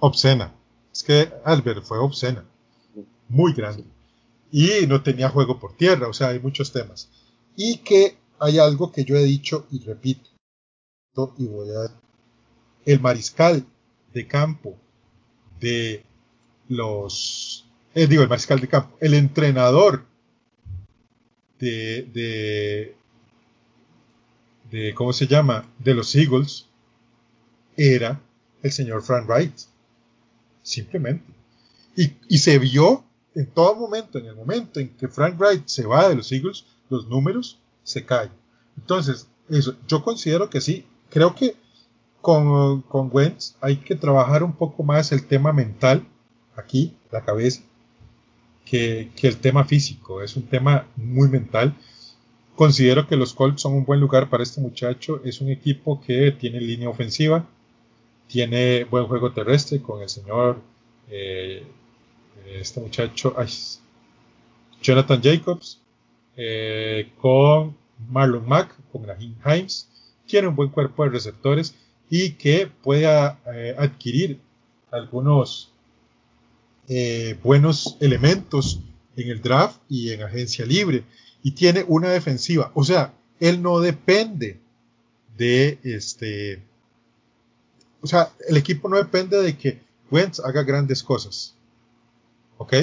obscena. Es que Albert fue obscena, muy grande. Y no tenía juego por tierra, o sea, hay muchos temas. Y que hay algo que yo he dicho y repito, y voy a... El mariscal de campo de los... Eh, digo, el mariscal de campo, el entrenador de, de, de, ¿cómo se llama? De los Eagles, era el señor Frank Wright simplemente. Y, y, se vio en todo momento, en el momento en que Frank Wright se va de los Eagles, los números se caen. Entonces, eso, yo considero que sí, creo que con, con Wentz hay que trabajar un poco más el tema mental, aquí, la cabeza, que, que el tema físico, es un tema muy mental. Considero que los Colts son un buen lugar para este muchacho, es un equipo que tiene línea ofensiva, tiene buen juego terrestre con el señor, eh, este muchacho, Jonathan Jacobs, eh, con Marlon Mack, con Raheem Himes, tiene un buen cuerpo de receptores y que pueda eh, adquirir algunos buenos elementos en el draft y en agencia libre. Y tiene una defensiva, o sea, él no depende de este o sea, el equipo no depende de que Wentz haga grandes cosas. ¿Ok?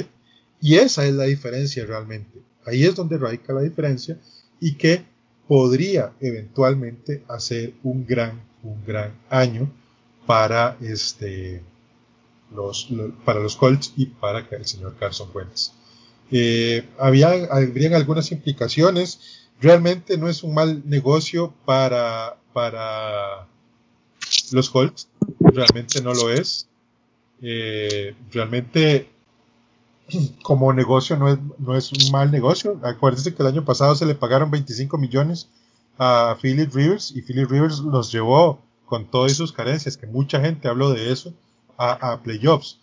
Y esa es la diferencia realmente. Ahí es donde radica la diferencia y que podría eventualmente hacer un gran, un gran año para este, los, para los Colts y para el señor Carson Wentz. Eh, había, habrían algunas implicaciones. Realmente no es un mal negocio para, para los Colts, realmente no lo es. Eh, realmente como negocio no es, no es un mal negocio. Acuérdense que el año pasado se le pagaron 25 millones a Philip Rivers y Philip Rivers los llevó con todas sus carencias, que mucha gente habló de eso, a, a playoffs.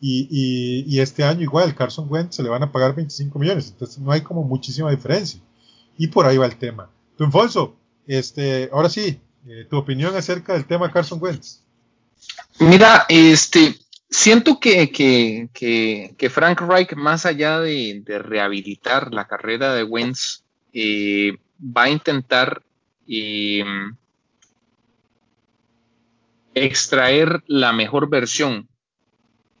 Y, y, este año igual, Carson Wentz se le van a pagar 25 millones, entonces no hay como muchísima diferencia. Y por ahí va el tema. Este, ahora sí, eh, tu opinión acerca del tema Carson Wentz. Mira, este, siento que, que, Frank Reich, más allá de, rehabilitar la carrera de Wentz, eh, va a intentar eh, extraer la mejor versión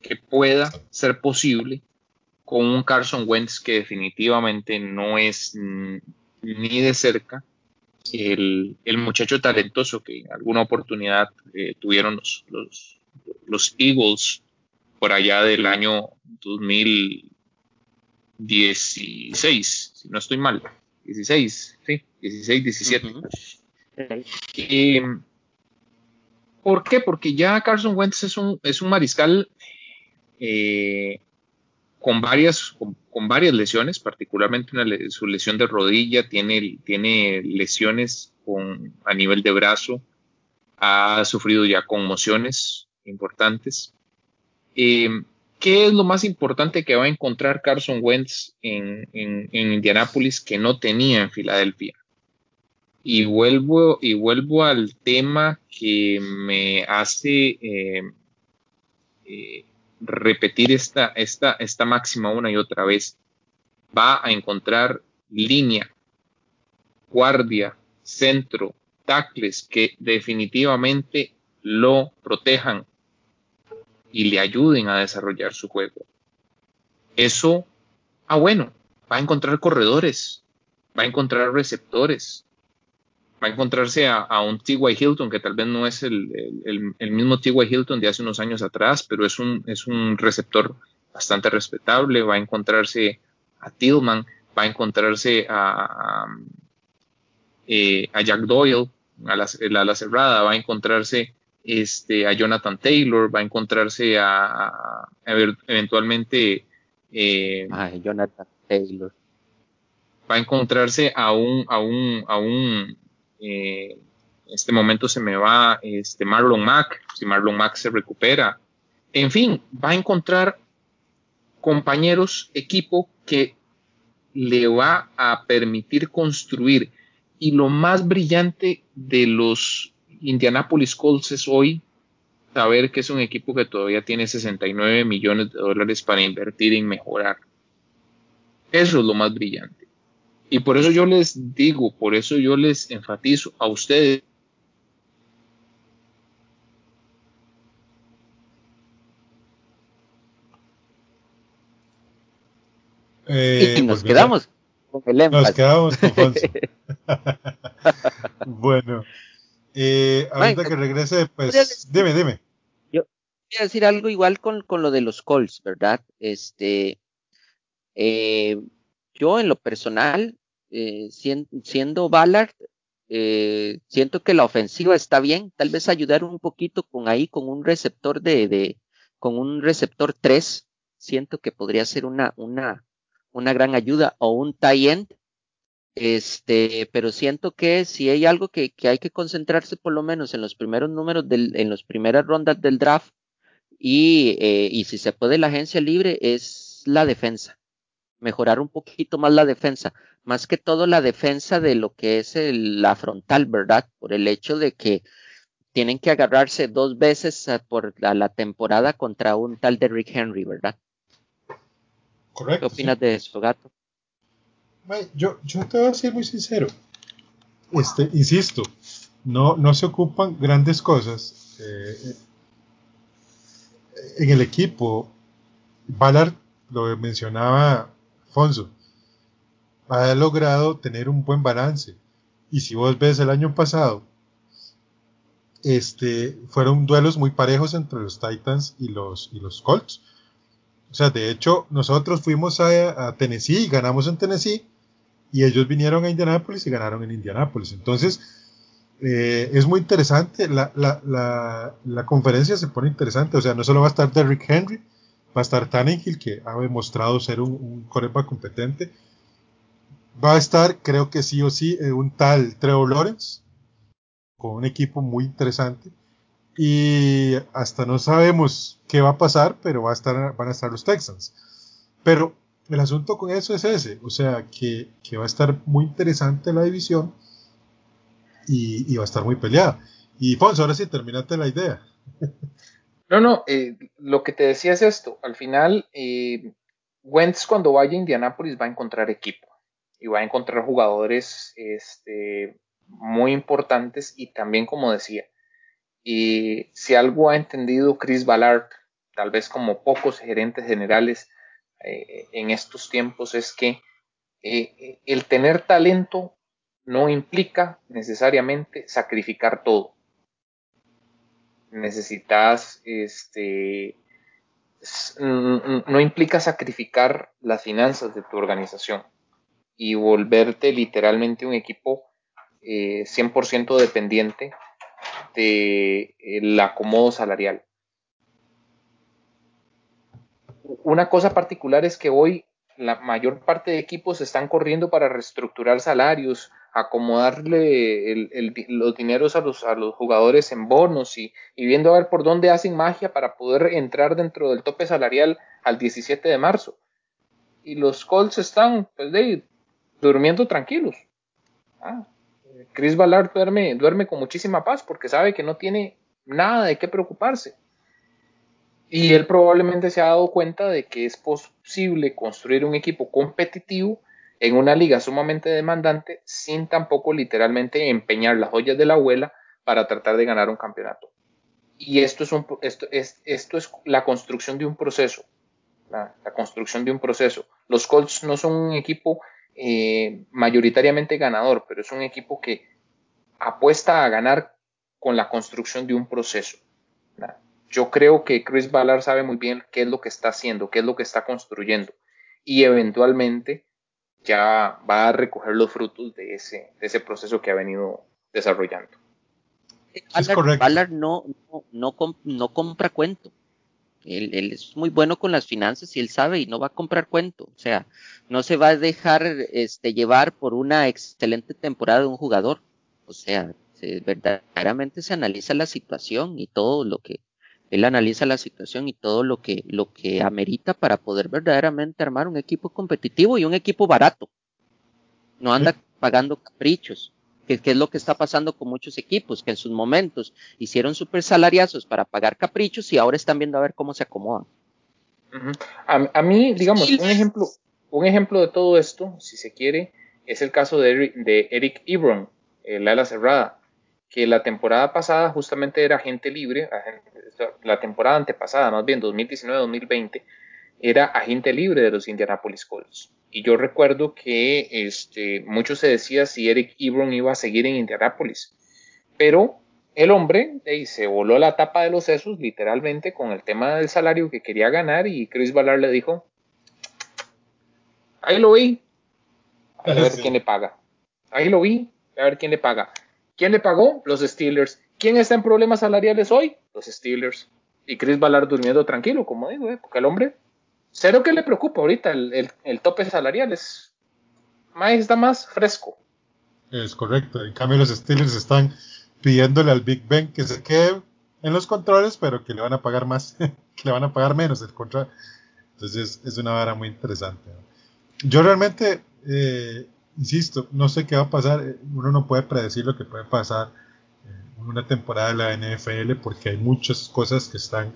que pueda ser posible con un Carson Wentz que definitivamente no es ni de cerca el, muchacho talentoso que en alguna oportunidad eh, tuvieron los, los, Eagles por allá del año 2016, si no estoy mal, 16, sí, 16, 17. ¿Por qué? Porque ya Carson Wentz es un, es un mariscal eh, con, varias, con, varias lesiones, particularmente su lesión de rodilla, tiene, tiene lesiones a nivel de brazo, ha sufrido ya conmociones importantes. Eh, ¿Qué es lo más importante que va a encontrar Carson Wentz en, en, en Indianápolis que no tenía en Filadelfia? Y vuelvo, y vuelvo al tema que me hace eh, eh, repetir esta, esta, esta máxima una y otra vez. Va a encontrar línea, guardia, centro, tacles que definitivamente lo protejan y le ayuden a desarrollar su juego. Eso, ah bueno, va a encontrar corredores, va a encontrar receptores, va a encontrarse a, un T.Y. Hilton, que tal vez no es el, mismo T.Y. Hilton de hace unos años atrás, pero es un, es un receptor bastante respetable, va a encontrarse a Tillman, va a encontrarse a, eh, Jack Doyle, a la, cerrada, va a encontrarse este, a Jonathan Taylor, va a encontrarse a, eventualmente eh, Jonathan Taylor. Va a encontrarse a un, a un, a un eh, en este momento se me va este Marlon Mack, si Marlon Mack se recupera. En fin, va a encontrar compañeros, equipo que le va a permitir construir. Y lo más brillante de los Indianapolis Colts es hoy saber que es un equipo que todavía tiene 69 millones de dólares para invertir en mejorar. Eso es lo más brillante. Y por eso yo les digo, por eso yo les enfatizo a ustedes. Eh, y nos quedamos con el énfasis. Nos quedamos con bueno, eh, ahorita que regrese, pues dime, dime. Yo voy a decir algo igual con, con lo de los calls, ¿verdad? Este, eh, yo en lo personal, eh, siendo, Ballard, eh, siento que la ofensiva está bien, tal vez ayudar un poquito con ahí, con un receptor de, con un receptor 3, siento que podría ser una, una, una gran ayuda, o un tie end, este, pero siento que si hay algo que, que, hay que concentrarse por lo menos en los primeros números del, en las primeras rondas del draft, y, eh, y si se puede la agencia libre, es la defensa mejorar un poquito más la defensa, más que todo la defensa de lo que es la frontal, ¿verdad? Por el hecho de que tienen que agarrarse dos veces por la, temporada contra un tal de Rick Henry, ¿verdad? Correcto. ¿Qué opinas de eso, gato? Yo, yo te voy a ser muy sincero. Este, insisto, no, no se ocupan grandes cosas. Eh, en el equipo, Ballard lo mencionaba Alfonso, ha logrado tener un buen balance. Y si vos ves el año pasado, este, fueron duelos muy parejos entre los Titans y los, y los Colts. O sea, de hecho, nosotros fuimos a, Tennessee y ganamos en Tennessee, y ellos vinieron a Indianapolis y ganaron en Indianapolis. Entonces, eh, es muy interesante, la, la, la, conferencia se pone interesante, o sea, no solo va a estar Derrick Henry, Va a estar Tannehill, que ha demostrado ser un, un competente. Va a estar, creo que sí o sí, eh, un tal Trevor Lawrence, con un equipo muy interesante. Y hasta no sabemos qué va a pasar, pero va a estar, van a estar los Texans. Pero el asunto con eso es ese, o sea, que, va a estar muy interesante la división y, va a estar muy peleada. Y Fonso, ahora sí, terminaste la idea. No, no, eh, lo que te decía es esto, al final, eh, Wentz cuando vaya a Indianápolis va a encontrar equipo y va a encontrar jugadores este, muy importantes y también, como decía, y si algo ha entendido Chris Ballard, tal vez como pocos gerentes generales eh, en estos tiempos, es que eh, el tener talento no implica necesariamente sacrificar todo. Necesitas, este, no implica sacrificar las finanzas de tu organización y volverte literalmente un equipo 100% eh, dependiente del acomodo salarial. Una cosa particular es que hoy la mayor parte de equipos están corriendo para reestructurar salarios, acomodarle los dineros a los, jugadores en bonos y, viendo a ver por dónde hacen magia para poder entrar dentro del tope salarial al 17 de marzo. Y los Colts están pues, durmiendo tranquilos. Ah, Chris Ballard duerme, duerme con muchísima paz porque sabe que no tiene nada de qué preocuparse. Y él probablemente se ha dado cuenta de que es posible construir un equipo competitivo en una liga sumamente demandante sin tampoco literalmente empeñar las joyas de la abuela para tratar de ganar un campeonato. Y esto es, la construcción de un proceso. La, la, construcción de un proceso. Los Colts no son un equipo eh, mayoritariamente ganador, pero es un equipo que apuesta a ganar con la construcción de un proceso. Yo creo que Chris Ballard sabe muy bien qué es lo que está haciendo, qué es lo que está construyendo y eventualmente ya va a recoger los frutos de ese, de ese proceso que ha venido desarrollando. Ballard, no, no, no compra cuento. Él, es muy bueno con las finanzas y él sabe y no va a comprar cuento. O sea, no se va a dejar este, llevar por una excelente temporada de un jugador. O sea, verdaderamente se analiza la situación y todo lo que él analiza la situación y todo lo que lo que amerita para poder verdaderamente armar un equipo competitivo y un equipo barato. No anda pagando caprichos que, es lo que está pasando con muchos equipos, que en sus momentos hicieron super salariazos para pagar caprichos y ahora están viendo a ver cómo se acomodan. a, mí, digamos, un ejemplo, un ejemplo de todo esto, si se quiere, es el caso de Eric, de Eric Ebron, el ala cerrada, que la temporada pasada justamente era agente libre, la temporada antepasada, más bien 2019-2020, era agente libre de los Indianapolis Colts. Y yo recuerdo que este, mucho se decía si Eric Ebron iba a seguir en Indianapolis. Pero el hombre se voló la tapa de los sesos, literalmente, con el tema del salario que quería ganar. Y Chris Ballard le dijo: Ahí lo vi, a ver quién le paga. Ahí lo vi, a ver quién le paga. ¿Quién le pagó? Los Steelers. ¿Quién está en problemas salariales hoy? Los Steelers. Y Chris Ballard durmiendo tranquilo, como digo, ¿eh? porque el hombre Cero que le preocupa ahorita, el, tope salarial es más, está más fresco. Es correcto. En cambio, los Steelers están pidiéndole al Big Ben que se quede en los controles, pero que le van a pagar más, que le van a pagar menos el control. Entonces, es una vara muy interesante. Yo realmente, eh, insisto, no sé qué va a pasar. Uno no puede predecir lo que puede pasar en una temporada de la NFL porque hay muchas cosas que están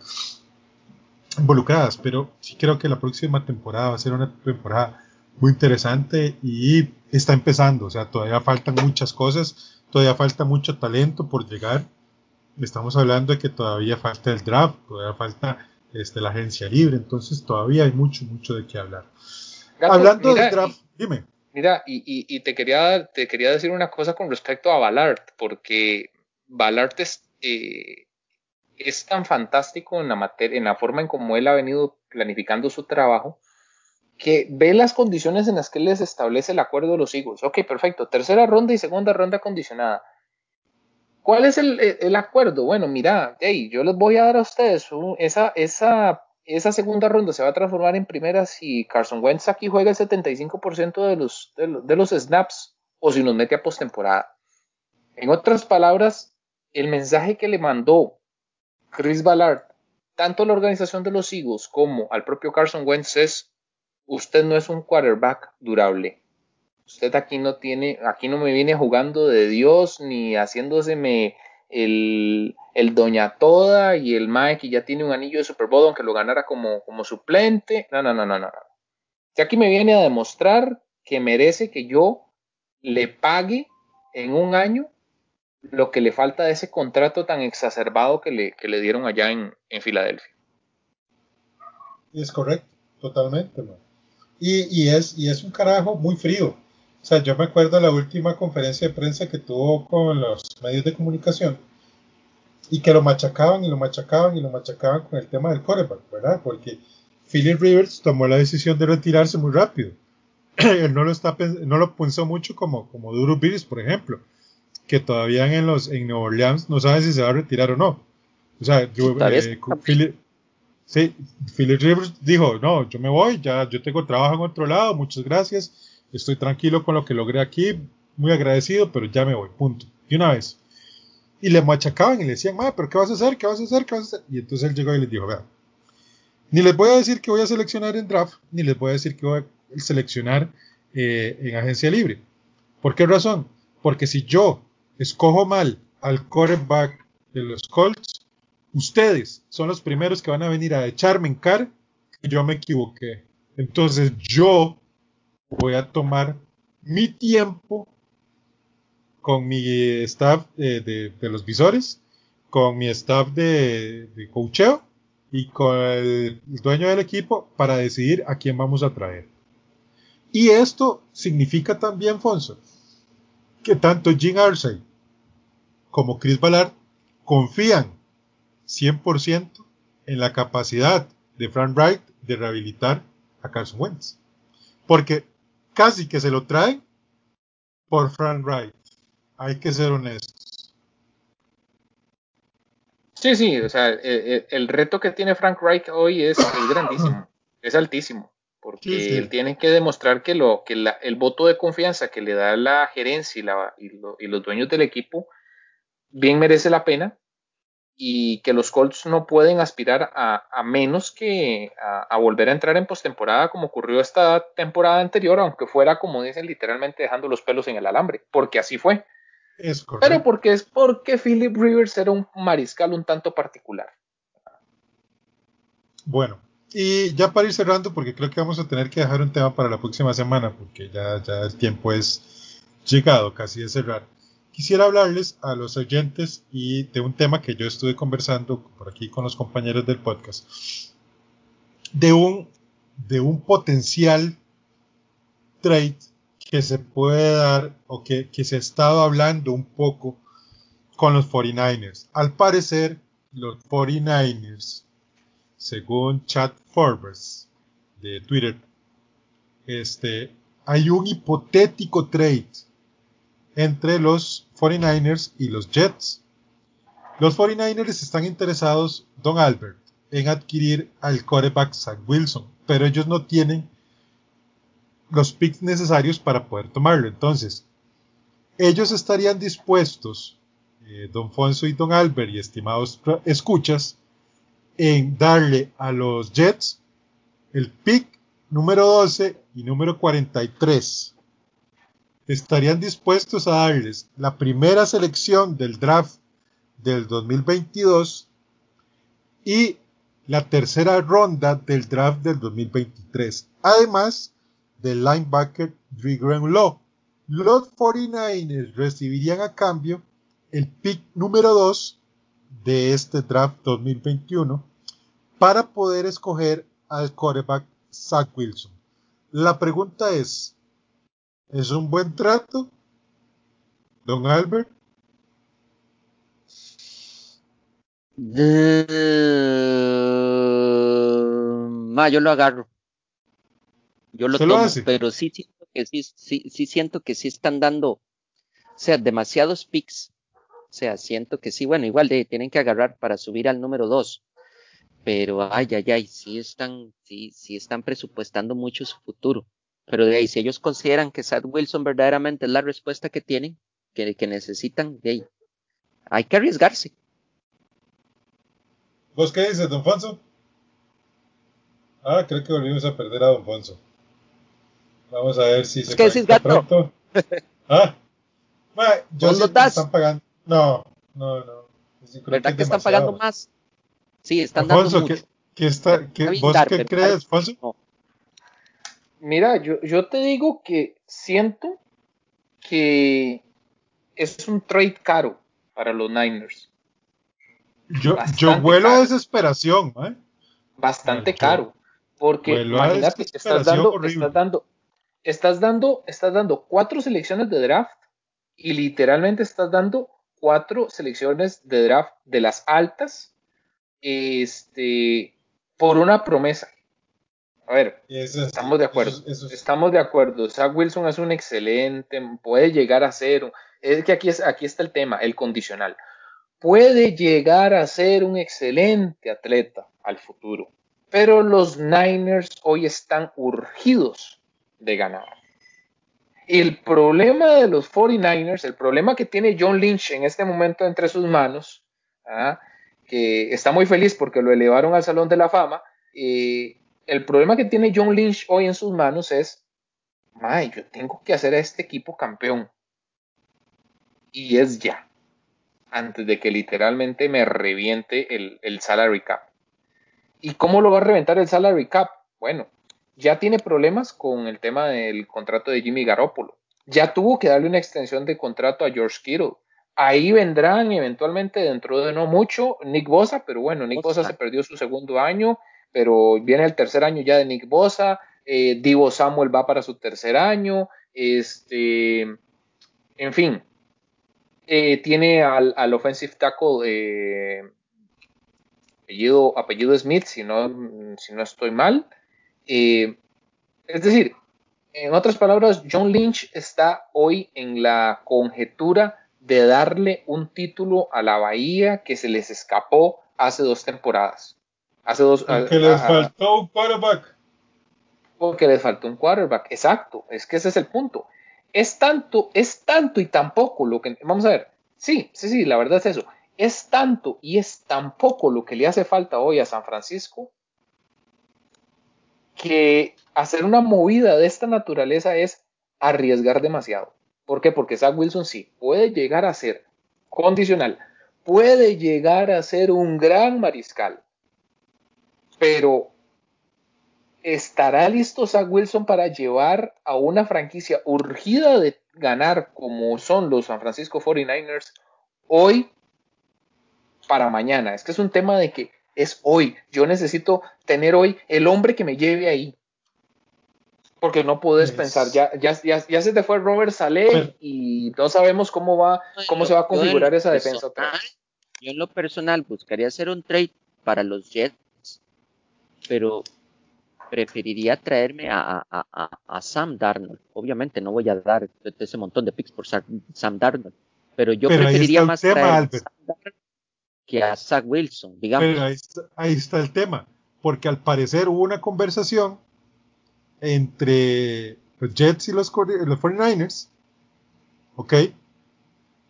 involucradas, pero sí creo que la próxima temporada va a ser una temporada muy interesante y está empezando, o sea, todavía faltan muchas cosas, todavía falta mucho talento por llegar. Estamos hablando de que todavía falta el draft, todavía falta este, la agencia libre, entonces todavía hay mucho, mucho de qué hablar. Hablando del draft, dime. Mira, y, te, quería, te quería decir una cosa con respecto a Ballard, porque Ballard es, eh, es tan fantástico en la materia, en la forma en cómo él ha venido planificando su trabajo, que ve las condiciones en las que les establece el acuerdo de los Eagles. Ok, perfecto. Tercera ronda y segunda ronda condicionada. ¿Cuál es el, acuerdo? Bueno, mira, hey, yo les voy a dar a ustedes esa, esa, esa segunda ronda se va a transformar en primera si Carson Wentz aquí juega el 75% de los, de, los snaps o si nos mete a postemporada. En otras palabras, el mensaje que le mandó Chris Ballard, tanto a la organización de los Eagles como al propio Carson Wentz es, usted no es un quarterback durable. Usted aquí no tiene, aquí no me viene jugando de Dios ni haciéndoseme el, el Doña Toda y el Mae que ya tiene un anillo de Super Bowl aunque lo ganara como, como suplente. No, no, no, no, no. Si aquí me viene a demostrar que merece que yo le pague en un año lo que le falta de ese contrato tan exacerbado que le, que le dieron allá en, en Filadelfia. Es correcto, totalmente. Y, y, es, y es un carajo muy frío. O sea, yo me acuerdo de la última conferencia de prensa que tuvo con los medios de comunicación y que lo machacaban y lo machacaban y lo machacaban con el tema del coreback, ¿verdad? Porque Philip Rivers tomó la decisión de retirarse muy rápido. Él no lo, está, no lo pensó mucho como, como Duro Bills, por ejemplo, que todavía en, los, en Nueva Orleans no sabe si se va a retirar o no. O sea, yo, eh, Philip, sí, Philip Rivers dijo, no, yo me voy, ya yo tengo trabajo en otro lado, muchas gracias, estoy tranquilo con lo que logré aquí, muy agradecido, pero ya me voy, punto. De una vez. Y le machacaban y le decían, pero ¿qué vas a hacer? ¿Qué vas a hacer? ¿Qué vas a hacer? Y entonces él llegó y les dijo, vea, ni les voy a decir que voy a seleccionar en draft, ni les voy a decir que voy a seleccionar eh, en agencia libre. ¿Por qué razón? Porque si yo escojo mal al quarterback de los Colts, ustedes son los primeros que van a venir a echarme en cara que yo me equivoqué. Entonces yo voy a tomar mi tiempo con mi staff de, los visores, con mi staff de, de coacheo y con el dueño del equipo para decidir a quién vamos a traer. Y esto significa también, Fonso, que tanto Jim Arsey como Chris Ballard confían 100% en la capacidad de Frank Wright de rehabilitar a Carson Wentz. Porque casi que se lo traen por Frank Wright. Hay que ser honestos. Sí, sí, o sea, eh, eh, el, reto que tiene Frank Wright hoy es, grandísimo, es altísimo, porque él tiene que demostrar que, lo, que el voto de confianza que le da la gerencia y, y los dueños del equipo bien merece la pena y que los Colts no pueden aspirar a, menos que a, volver a entrar en postemporada como ocurrió esta temporada anterior, aunque fuera, como dicen, literalmente dejando los pelos en el alambre, porque así fue. Es Pero porque es porque Philip Rivers era un mariscal un tanto particular. Bueno, y ya para ir cerrando, porque creo que vamos a tener que dejar un tema para la próxima semana, porque ya, ya el tiempo es llegado casi de cerrar quisiera hablarles a los oyentes y de un tema que yo estuve conversando por aquí con los compañeros del podcast, de un, de un potencial trade que se puede dar o que, se ha estado hablando un poco con los 49ers. Al parecer, los 49ers, según Chad Forbes de Twitter, este, hay un hipotético trade entre los 49ers y los Jets. Los 49ers están interesados, Don Albert, en adquirir al quarterback Zach Wilson, pero ellos no tienen los picks necesarios para poder tomarlo. Entonces, ellos estarían dispuestos, eh, Don Fonso y Don Albert y estimados escuchas, en darle a los Jets el pick número 12 y número 43 estarían dispuestos a darles la primera selección del draft del 2022 y la tercera ronda del draft del 2023, además del linebacker Drew Law. Los 49ers recibirían a cambio el pick número 2 de este draft 2021 para poder escoger al quarterback Zach Wilson. La pregunta es, ¿Es un buen trato, don Albert? yo lo agarro. Yo lo tomo, pero sí siento que sí, sí, siento que sí están dando, o sea, demasiados picks. O sea, siento que sí, bueno, igual de, tienen que agarrar para subir al número 2. Pero ay, ay, ay, sí están, sí, sí están presupuestando mucho su futuro. Pero de ahí, si ellos consideran que Sad Wilson verdaderamente es la respuesta que tienen, que, que necesitan, de ahí, hay que arriesgarse. ¿Vos qué dices, don Fonso? Ah, creo que volvimos a perder a don Fonso. Vamos a ver si se ¿Qué decís, gato? pronto. ¿Ah? Ma, yo ¿Vos sí los das? están pagando. No, no, no. ¿Verdad que están pagando más? Sí, están Alfonso, dando ¿qué, mucho. qué qué- Está bien ¿vos dar, qué crees, Alfonso? no. Mira, yo, yo te digo que siento que es un trade caro para los Niners. Yo, huelo a desesperación, ¿eh? Bastante caro. Porque Vuelo imagínate, estás dando, horrible. estás dando, estás dando, estás dando cuatro selecciones de draft y literalmente estás dando cuatro selecciones de draft de las altas, este, por una promesa. A ver, es- Estamos de acuerdo. eso es- eso es- Estamos de acuerdo. Zach Wilson es un excelente, puede llegar a ser, es que aquí, es, aquí está el tema, el condicional. Puede llegar a ser un excelente atleta al futuro, pero los Niners hoy están urgidos de ganar. El problema de los 49ers, el problema que tiene John Lynch en este momento entre sus manos, ¿ah? que está muy feliz porque lo elevaron al Salón de la Fama, eh, el problema que tiene John Lynch hoy en sus manos es, May, yo tengo que hacer a este equipo campeón. Y es ya, antes de que literalmente me reviente el, el salary cap. ¿Y cómo lo va a reventar el salary cap? Bueno, ya tiene problemas con el tema del contrato de Jimmy Garoppolo. Ya tuvo que darle una extensión de contrato a George Kittle. Ahí vendrán eventualmente dentro de no mucho Nick Bosa, pero bueno, Nick Bosa se perdió su segundo año, pero viene el tercer año ya de Nick Bosa. Eh, Divo Samuel va para su tercer año. Este, en fin, eh, tiene al, al offensive tackle eh, apellido, apellido Smith, si no, si no estoy mal. Eh, es decir, en otras palabras, John Lynch está hoy en la conjetura de darle un título a la Bahía que se les escapó hace dos temporadas. Hace dos. Porque a- les a- faltó un quarterback. porque les faltó un quarterback. Exacto, es que ese es el punto. Es tanto, es tanto y tan poco lo que. Vamos a ver. Sí, sí, sí, la verdad es eso. Es tanto y es tan poco lo que le hace falta hoy a San Francisco que hacer una movida de esta naturaleza es arriesgar demasiado. ¿Por qué? Porque Zach Wilson sí puede llegar a ser condicional, puede llegar a ser un gran mariscal, pero ¿estará listo Zach Wilson para llevar a una franquicia urgida de ganar como son los San Francisco 49ers hoy para mañana? Es que es un tema de que es hoy. Yo necesito tener hoy el hombre que me lleve ahí. Porque no puedes Es- pensar, ya, ya, ya, ya se te fue Robert Saleh Pero- y no sabemos cómo va, cómo se va a configurar esa defensa otra vez. Yo en lo personal buscaría hacer un trade para los Jets, pero preferiría traerme a, a- a- a Sam Darnold. Obviamente no voy a dar ese montón de picks por Sam, Darnold, pero yo Pero preferiría más tema, traer a. Sam Darnold que a Zach Wilson, digamos. Pero ahí está, ahí está el tema. Porque al parecer hubo una conversación entre los Jets y los, los 49ers. ¿Ok?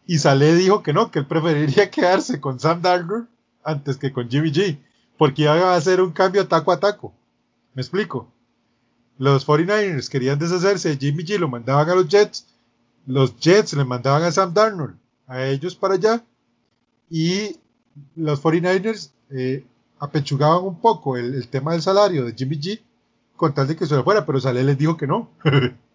Y Saleh dijo que no, que él preferiría quedarse con Sam Darnold antes que con Jimmy G. Porque iba a hacer un cambio taco a taco. ¿Me explico? Los 49ers querían deshacerse de Jimmy G, lo mandaban a los Jets. Los Jets le mandaban a Sam Darnold a ellos para allá. Y los 49ers eh, apechugaban un poco el, tema del salario de Jimmy G con tal de que se fuera, pero Saleh les dijo que no.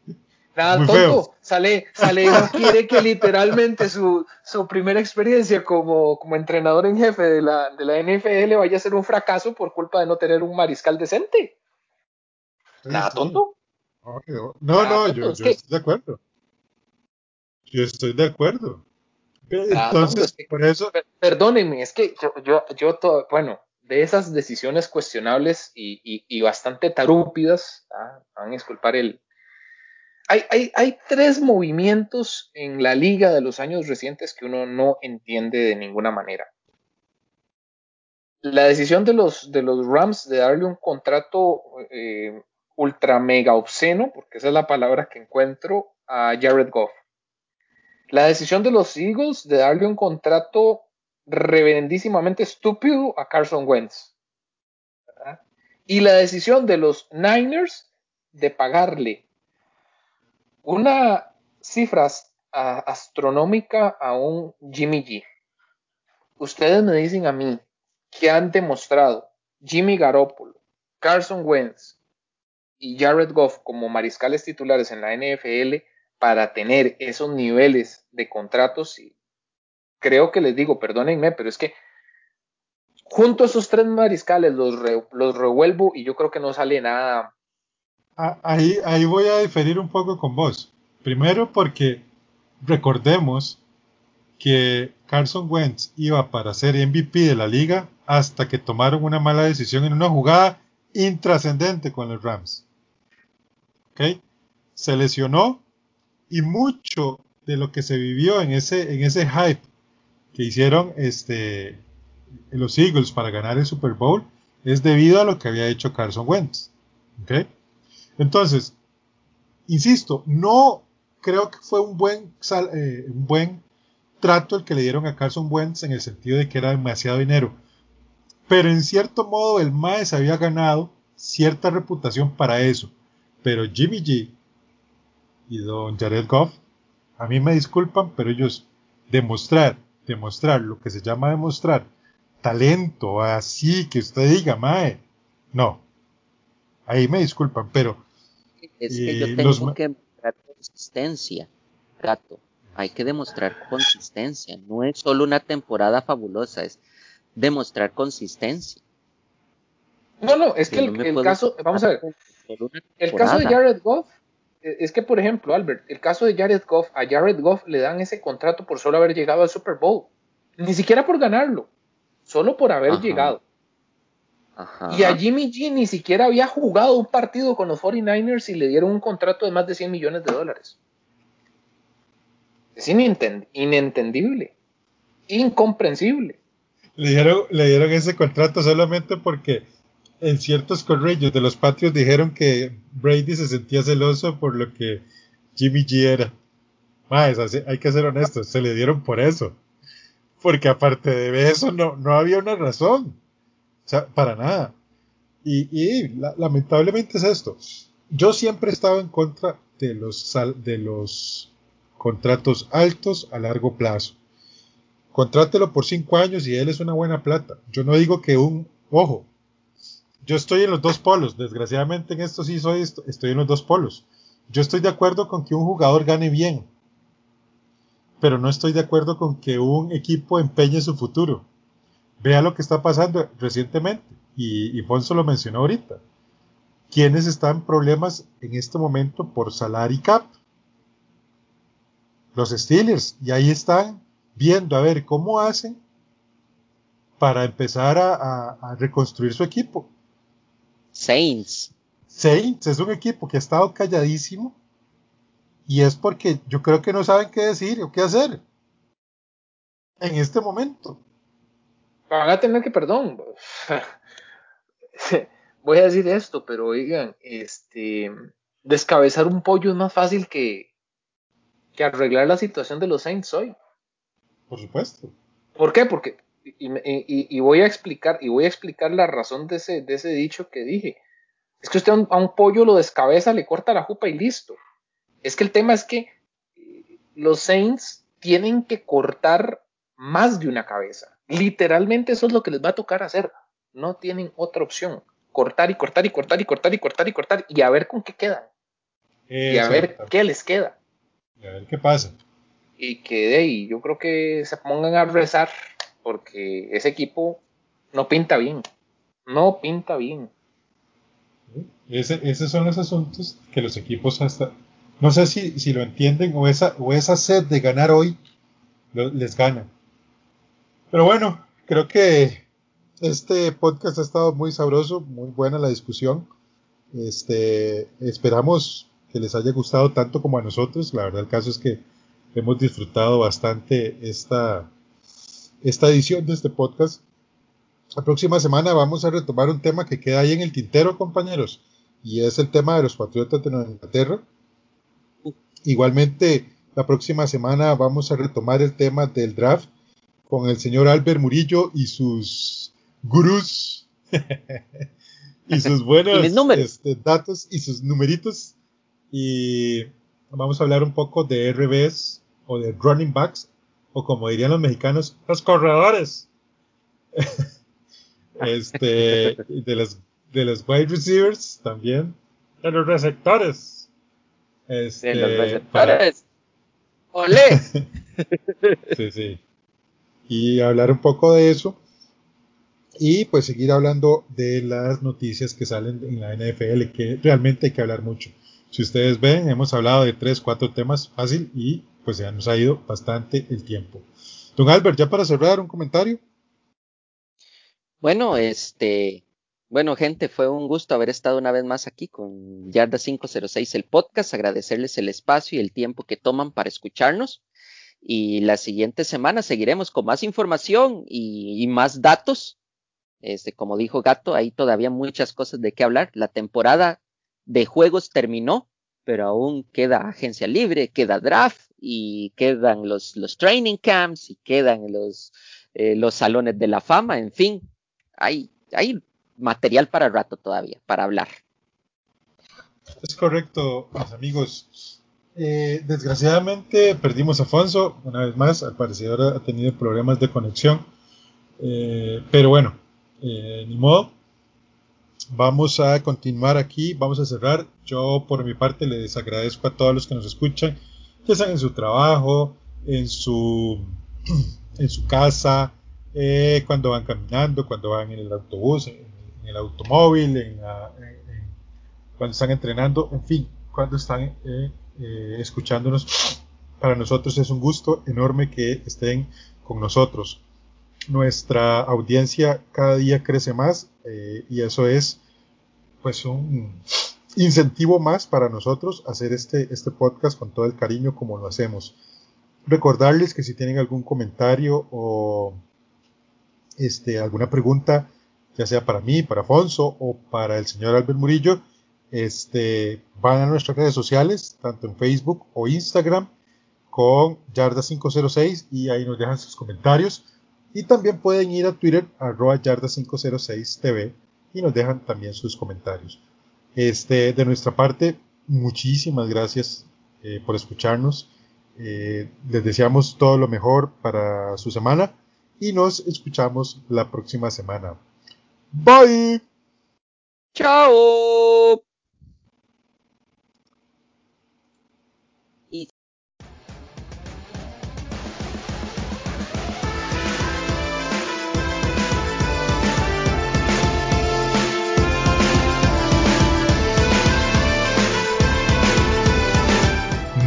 Nada Muy tonto, feo. sale, sale quiere que literalmente su, su primera experiencia como, como entrenador en jefe de la, de la NFL vaya a ser un fracaso por culpa de no tener un mariscal decente. Nada Sí, tonto. No, no, no, Nada no, tonto, yo, es yo que- estoy de acuerdo. Yo estoy de acuerdo. Nada tonto, Entonces, es que- por eso, Per- Perdónenme, es que yo, yo, yo to- bueno, de esas decisiones cuestionables y, y- y bastante tarúpidas, ah, van a disculpar el... Hay, tres movimientos en la liga de los años recientes que uno no entiende de ninguna manera. La decisión de los, Rams de darle un contrato eh, ultra mega obsceno, porque esa es la palabra que encuentro, a Jared Goff. La decisión de los Eagles de darle un contrato reverendísimamente estúpido a Carson Wentz. Y la decisión de los Niners de pagarle una cifra astronómica a un Jimmy G. Ustedes me dicen a mí que han demostrado Jimmy Garoppolo, Carson Wentz y Jared Goff como mariscales titulares en la NFL para tener esos niveles de contratos. Y creo que les digo, perdónenme, pero es que junto a esos tres mariscales los, los revuelvo y yo creo que no sale nada. Ah, ahí, ahí voy a diferir un poco con vos. Primero porque recordemos que Carson Wentz iba para ser MVP de la liga hasta que tomaron una mala decisión en una jugada intrascendente con los Rams. ¿Okay? Se lesionó y mucho de lo que se vivió en ese, en ese hype que hicieron este, los Eagles para ganar el Super Bowl es debido a lo que había hecho Carson Wentz. ¿Okay? Entonces, insisto, no creo que fue un buen, eh, un buen trato el que le dieron a Carson Wentz en el sentido de que era demasiado dinero. Pero en cierto modo el Mae se había ganado cierta reputación para eso. Pero Jimmy G y don Jared Goff, a mí me disculpan, pero ellos demostrar, demostrar lo que se llama demostrar talento, así que usted diga, Mae, no. Ahí me disculpan, pero... Es que yo tengo que demostrar consistencia, gato hay que demostrar consistencia. No es solo una temporada fabulosa, es demostrar consistencia. No, no, es que el, caso, vamos a ver, el caso de Jared Goff, e, es que por ejemplo, Albert, el caso de Jared Goff, a Jared Goff le dan ese contrato por solo haber llegado al Super Bowl, ni siquiera por ganarlo, solo por haber llegado. Y a Jimmy G ni siquiera había jugado un partido con los 49ers y le dieron un contrato de más de 100 millones de dólares. Es inentendible, incomprensible. Le dieron, le dieron ese contrato solamente porque en ciertos correos de los patrios dijeron que Brady se sentía celoso por lo que Jimmy G era. hay que ser honestos, se le dieron por eso. Porque aparte de eso no, no había una razón. O sea, para nada. Y, lamentablemente es esto. Yo siempre he estado en contra de los, de los contratos altos a largo plazo. Contrátelo por cinco años y él es una buena plata. Yo no digo que un, ojo, yo estoy en los dos polos, desgraciadamente en esto sí soy, estoy en los dos polos. Yo estoy de acuerdo con que un jugador gane bien, pero no estoy de acuerdo con que un equipo empeñe su futuro. Vea lo que está pasando recientemente, y, y Fonso lo mencionó ahorita. ¿Quiénes están en problemas en este momento por salary cap? los Steelers. Y ahí están viendo a ver cómo hacen para empezar a, reconstruir su equipo. Saints. Saints es un equipo que ha estado calladísimo y es porque yo creo que no saben qué decir o qué hacer en este momento. Van a tener que, perdón, voy a decir esto, pero oigan, este, descabezar un pollo es más fácil que, que arreglar la situación de los Saints hoy. Por supuesto. ¿Por qué? Porque, y, voy a explicar, y voy a explicar la razón de ese, de ese dicho que dije. Es que usted a un, pollo lo descabeza, le corta la jupa y listo. Es que el tema es que los Saints tienen que cortar más de una cabeza. Literalmente eso es lo que les va a tocar hacer. No tienen otra opción. Cortar y cortar y cortar y cortar y cortar y cortar y a ver con qué quedan. Y a ver qué les queda a ver qué pasa. Y que de ahí yo creo que se pongan a rezar porque ese equipo no pinta bien. No pinta bien. Ese, esos son los asuntos que los equipos hasta... No sé si, si lo entienden o esa, o esa sed de ganar hoy les gana. Pero bueno, creo que este podcast ha estado muy sabroso, muy buena la discusión. Este, esperamos que les haya gustado tanto como a nosotros. La verdad el caso es que hemos disfrutado bastante esta, esta edición de este podcast. La próxima semana vamos a retomar un tema que queda ahí en el tintero, compañeros, y es el tema de los Patriotas de Nueva Inglaterra. Igualmente, la próxima semana vamos a retomar el tema del draft con el señor Albert Murillo y sus gurús y sus buenos este, datos y sus numeritos y vamos a hablar un poco de RBs o de running backs, o como dirían los mexicanos, los corredores. este, de los, de los wide receivers también, de los receptores. Este, de los receptores. ¡Olé! sí, sí. Y hablar un poco de eso. Y pues seguir hablando de las noticias que salen en la NFL, que realmente hay que hablar mucho. Si ustedes ven, hemos hablado de tres, cuatro temas fácil y pues ya nos ha ido bastante el tiempo. Don Albert, ya para cerrar, un comentario. Bueno, este, bueno, gente, fue un gusto haber estado una vez más aquí con Yarda 506, el podcast. Agradecerles el espacio y el tiempo que toman para escucharnos. Y la siguiente semana seguiremos con más información y, más datos. Este, como dijo Gato, hay todavía muchas cosas de qué hablar. La temporada de juegos terminó, pero aún queda agencia libre, queda draft y quedan los, los training camps y quedan los, eh, los salones de la fama, en fin, hay, hay material para rato todavía, para hablar. Es correcto, mis amigos. Eh, desgraciadamente perdimos a Afonso una vez más, al parecer ha tenido problemas de conexión, eh, pero bueno, eh, ni modo. Vamos a continuar aquí, vamos a cerrar. Yo por mi parte les agradezco a todos los que nos escuchan, ya sean en su trabajo, en su, en su casa, cuando van caminando, cuando van en el autobús, en, el automóvil, en cuando están entrenando, en fin, cuando están eh, eh, escuchándonos. Para nosotros es un gusto enorme que estén con nosotros. Nuestra audiencia cada día crece más y eso es pues un incentivo más para nosotros hacer este, este podcast con todo el cariño como lo hacemos. Recordarles que si tienen algún comentario o este, alguna pregunta, ya sea para mí, para Afonso o para el señor Albert Murillo, este, van a nuestras redes sociales, tanto en Facebook o Instagram, con Yarda506 y ahí nos dejan sus comentarios. Y también pueden ir a Twitter, arroba Yarda506TV y nos dejan también sus comentarios. Este, de nuestra parte, muchísimas gracias eh, por escucharnos. Eh, les deseamos todo lo mejor para su semana y nos escuchamos la próxima semana. Bye. Chao.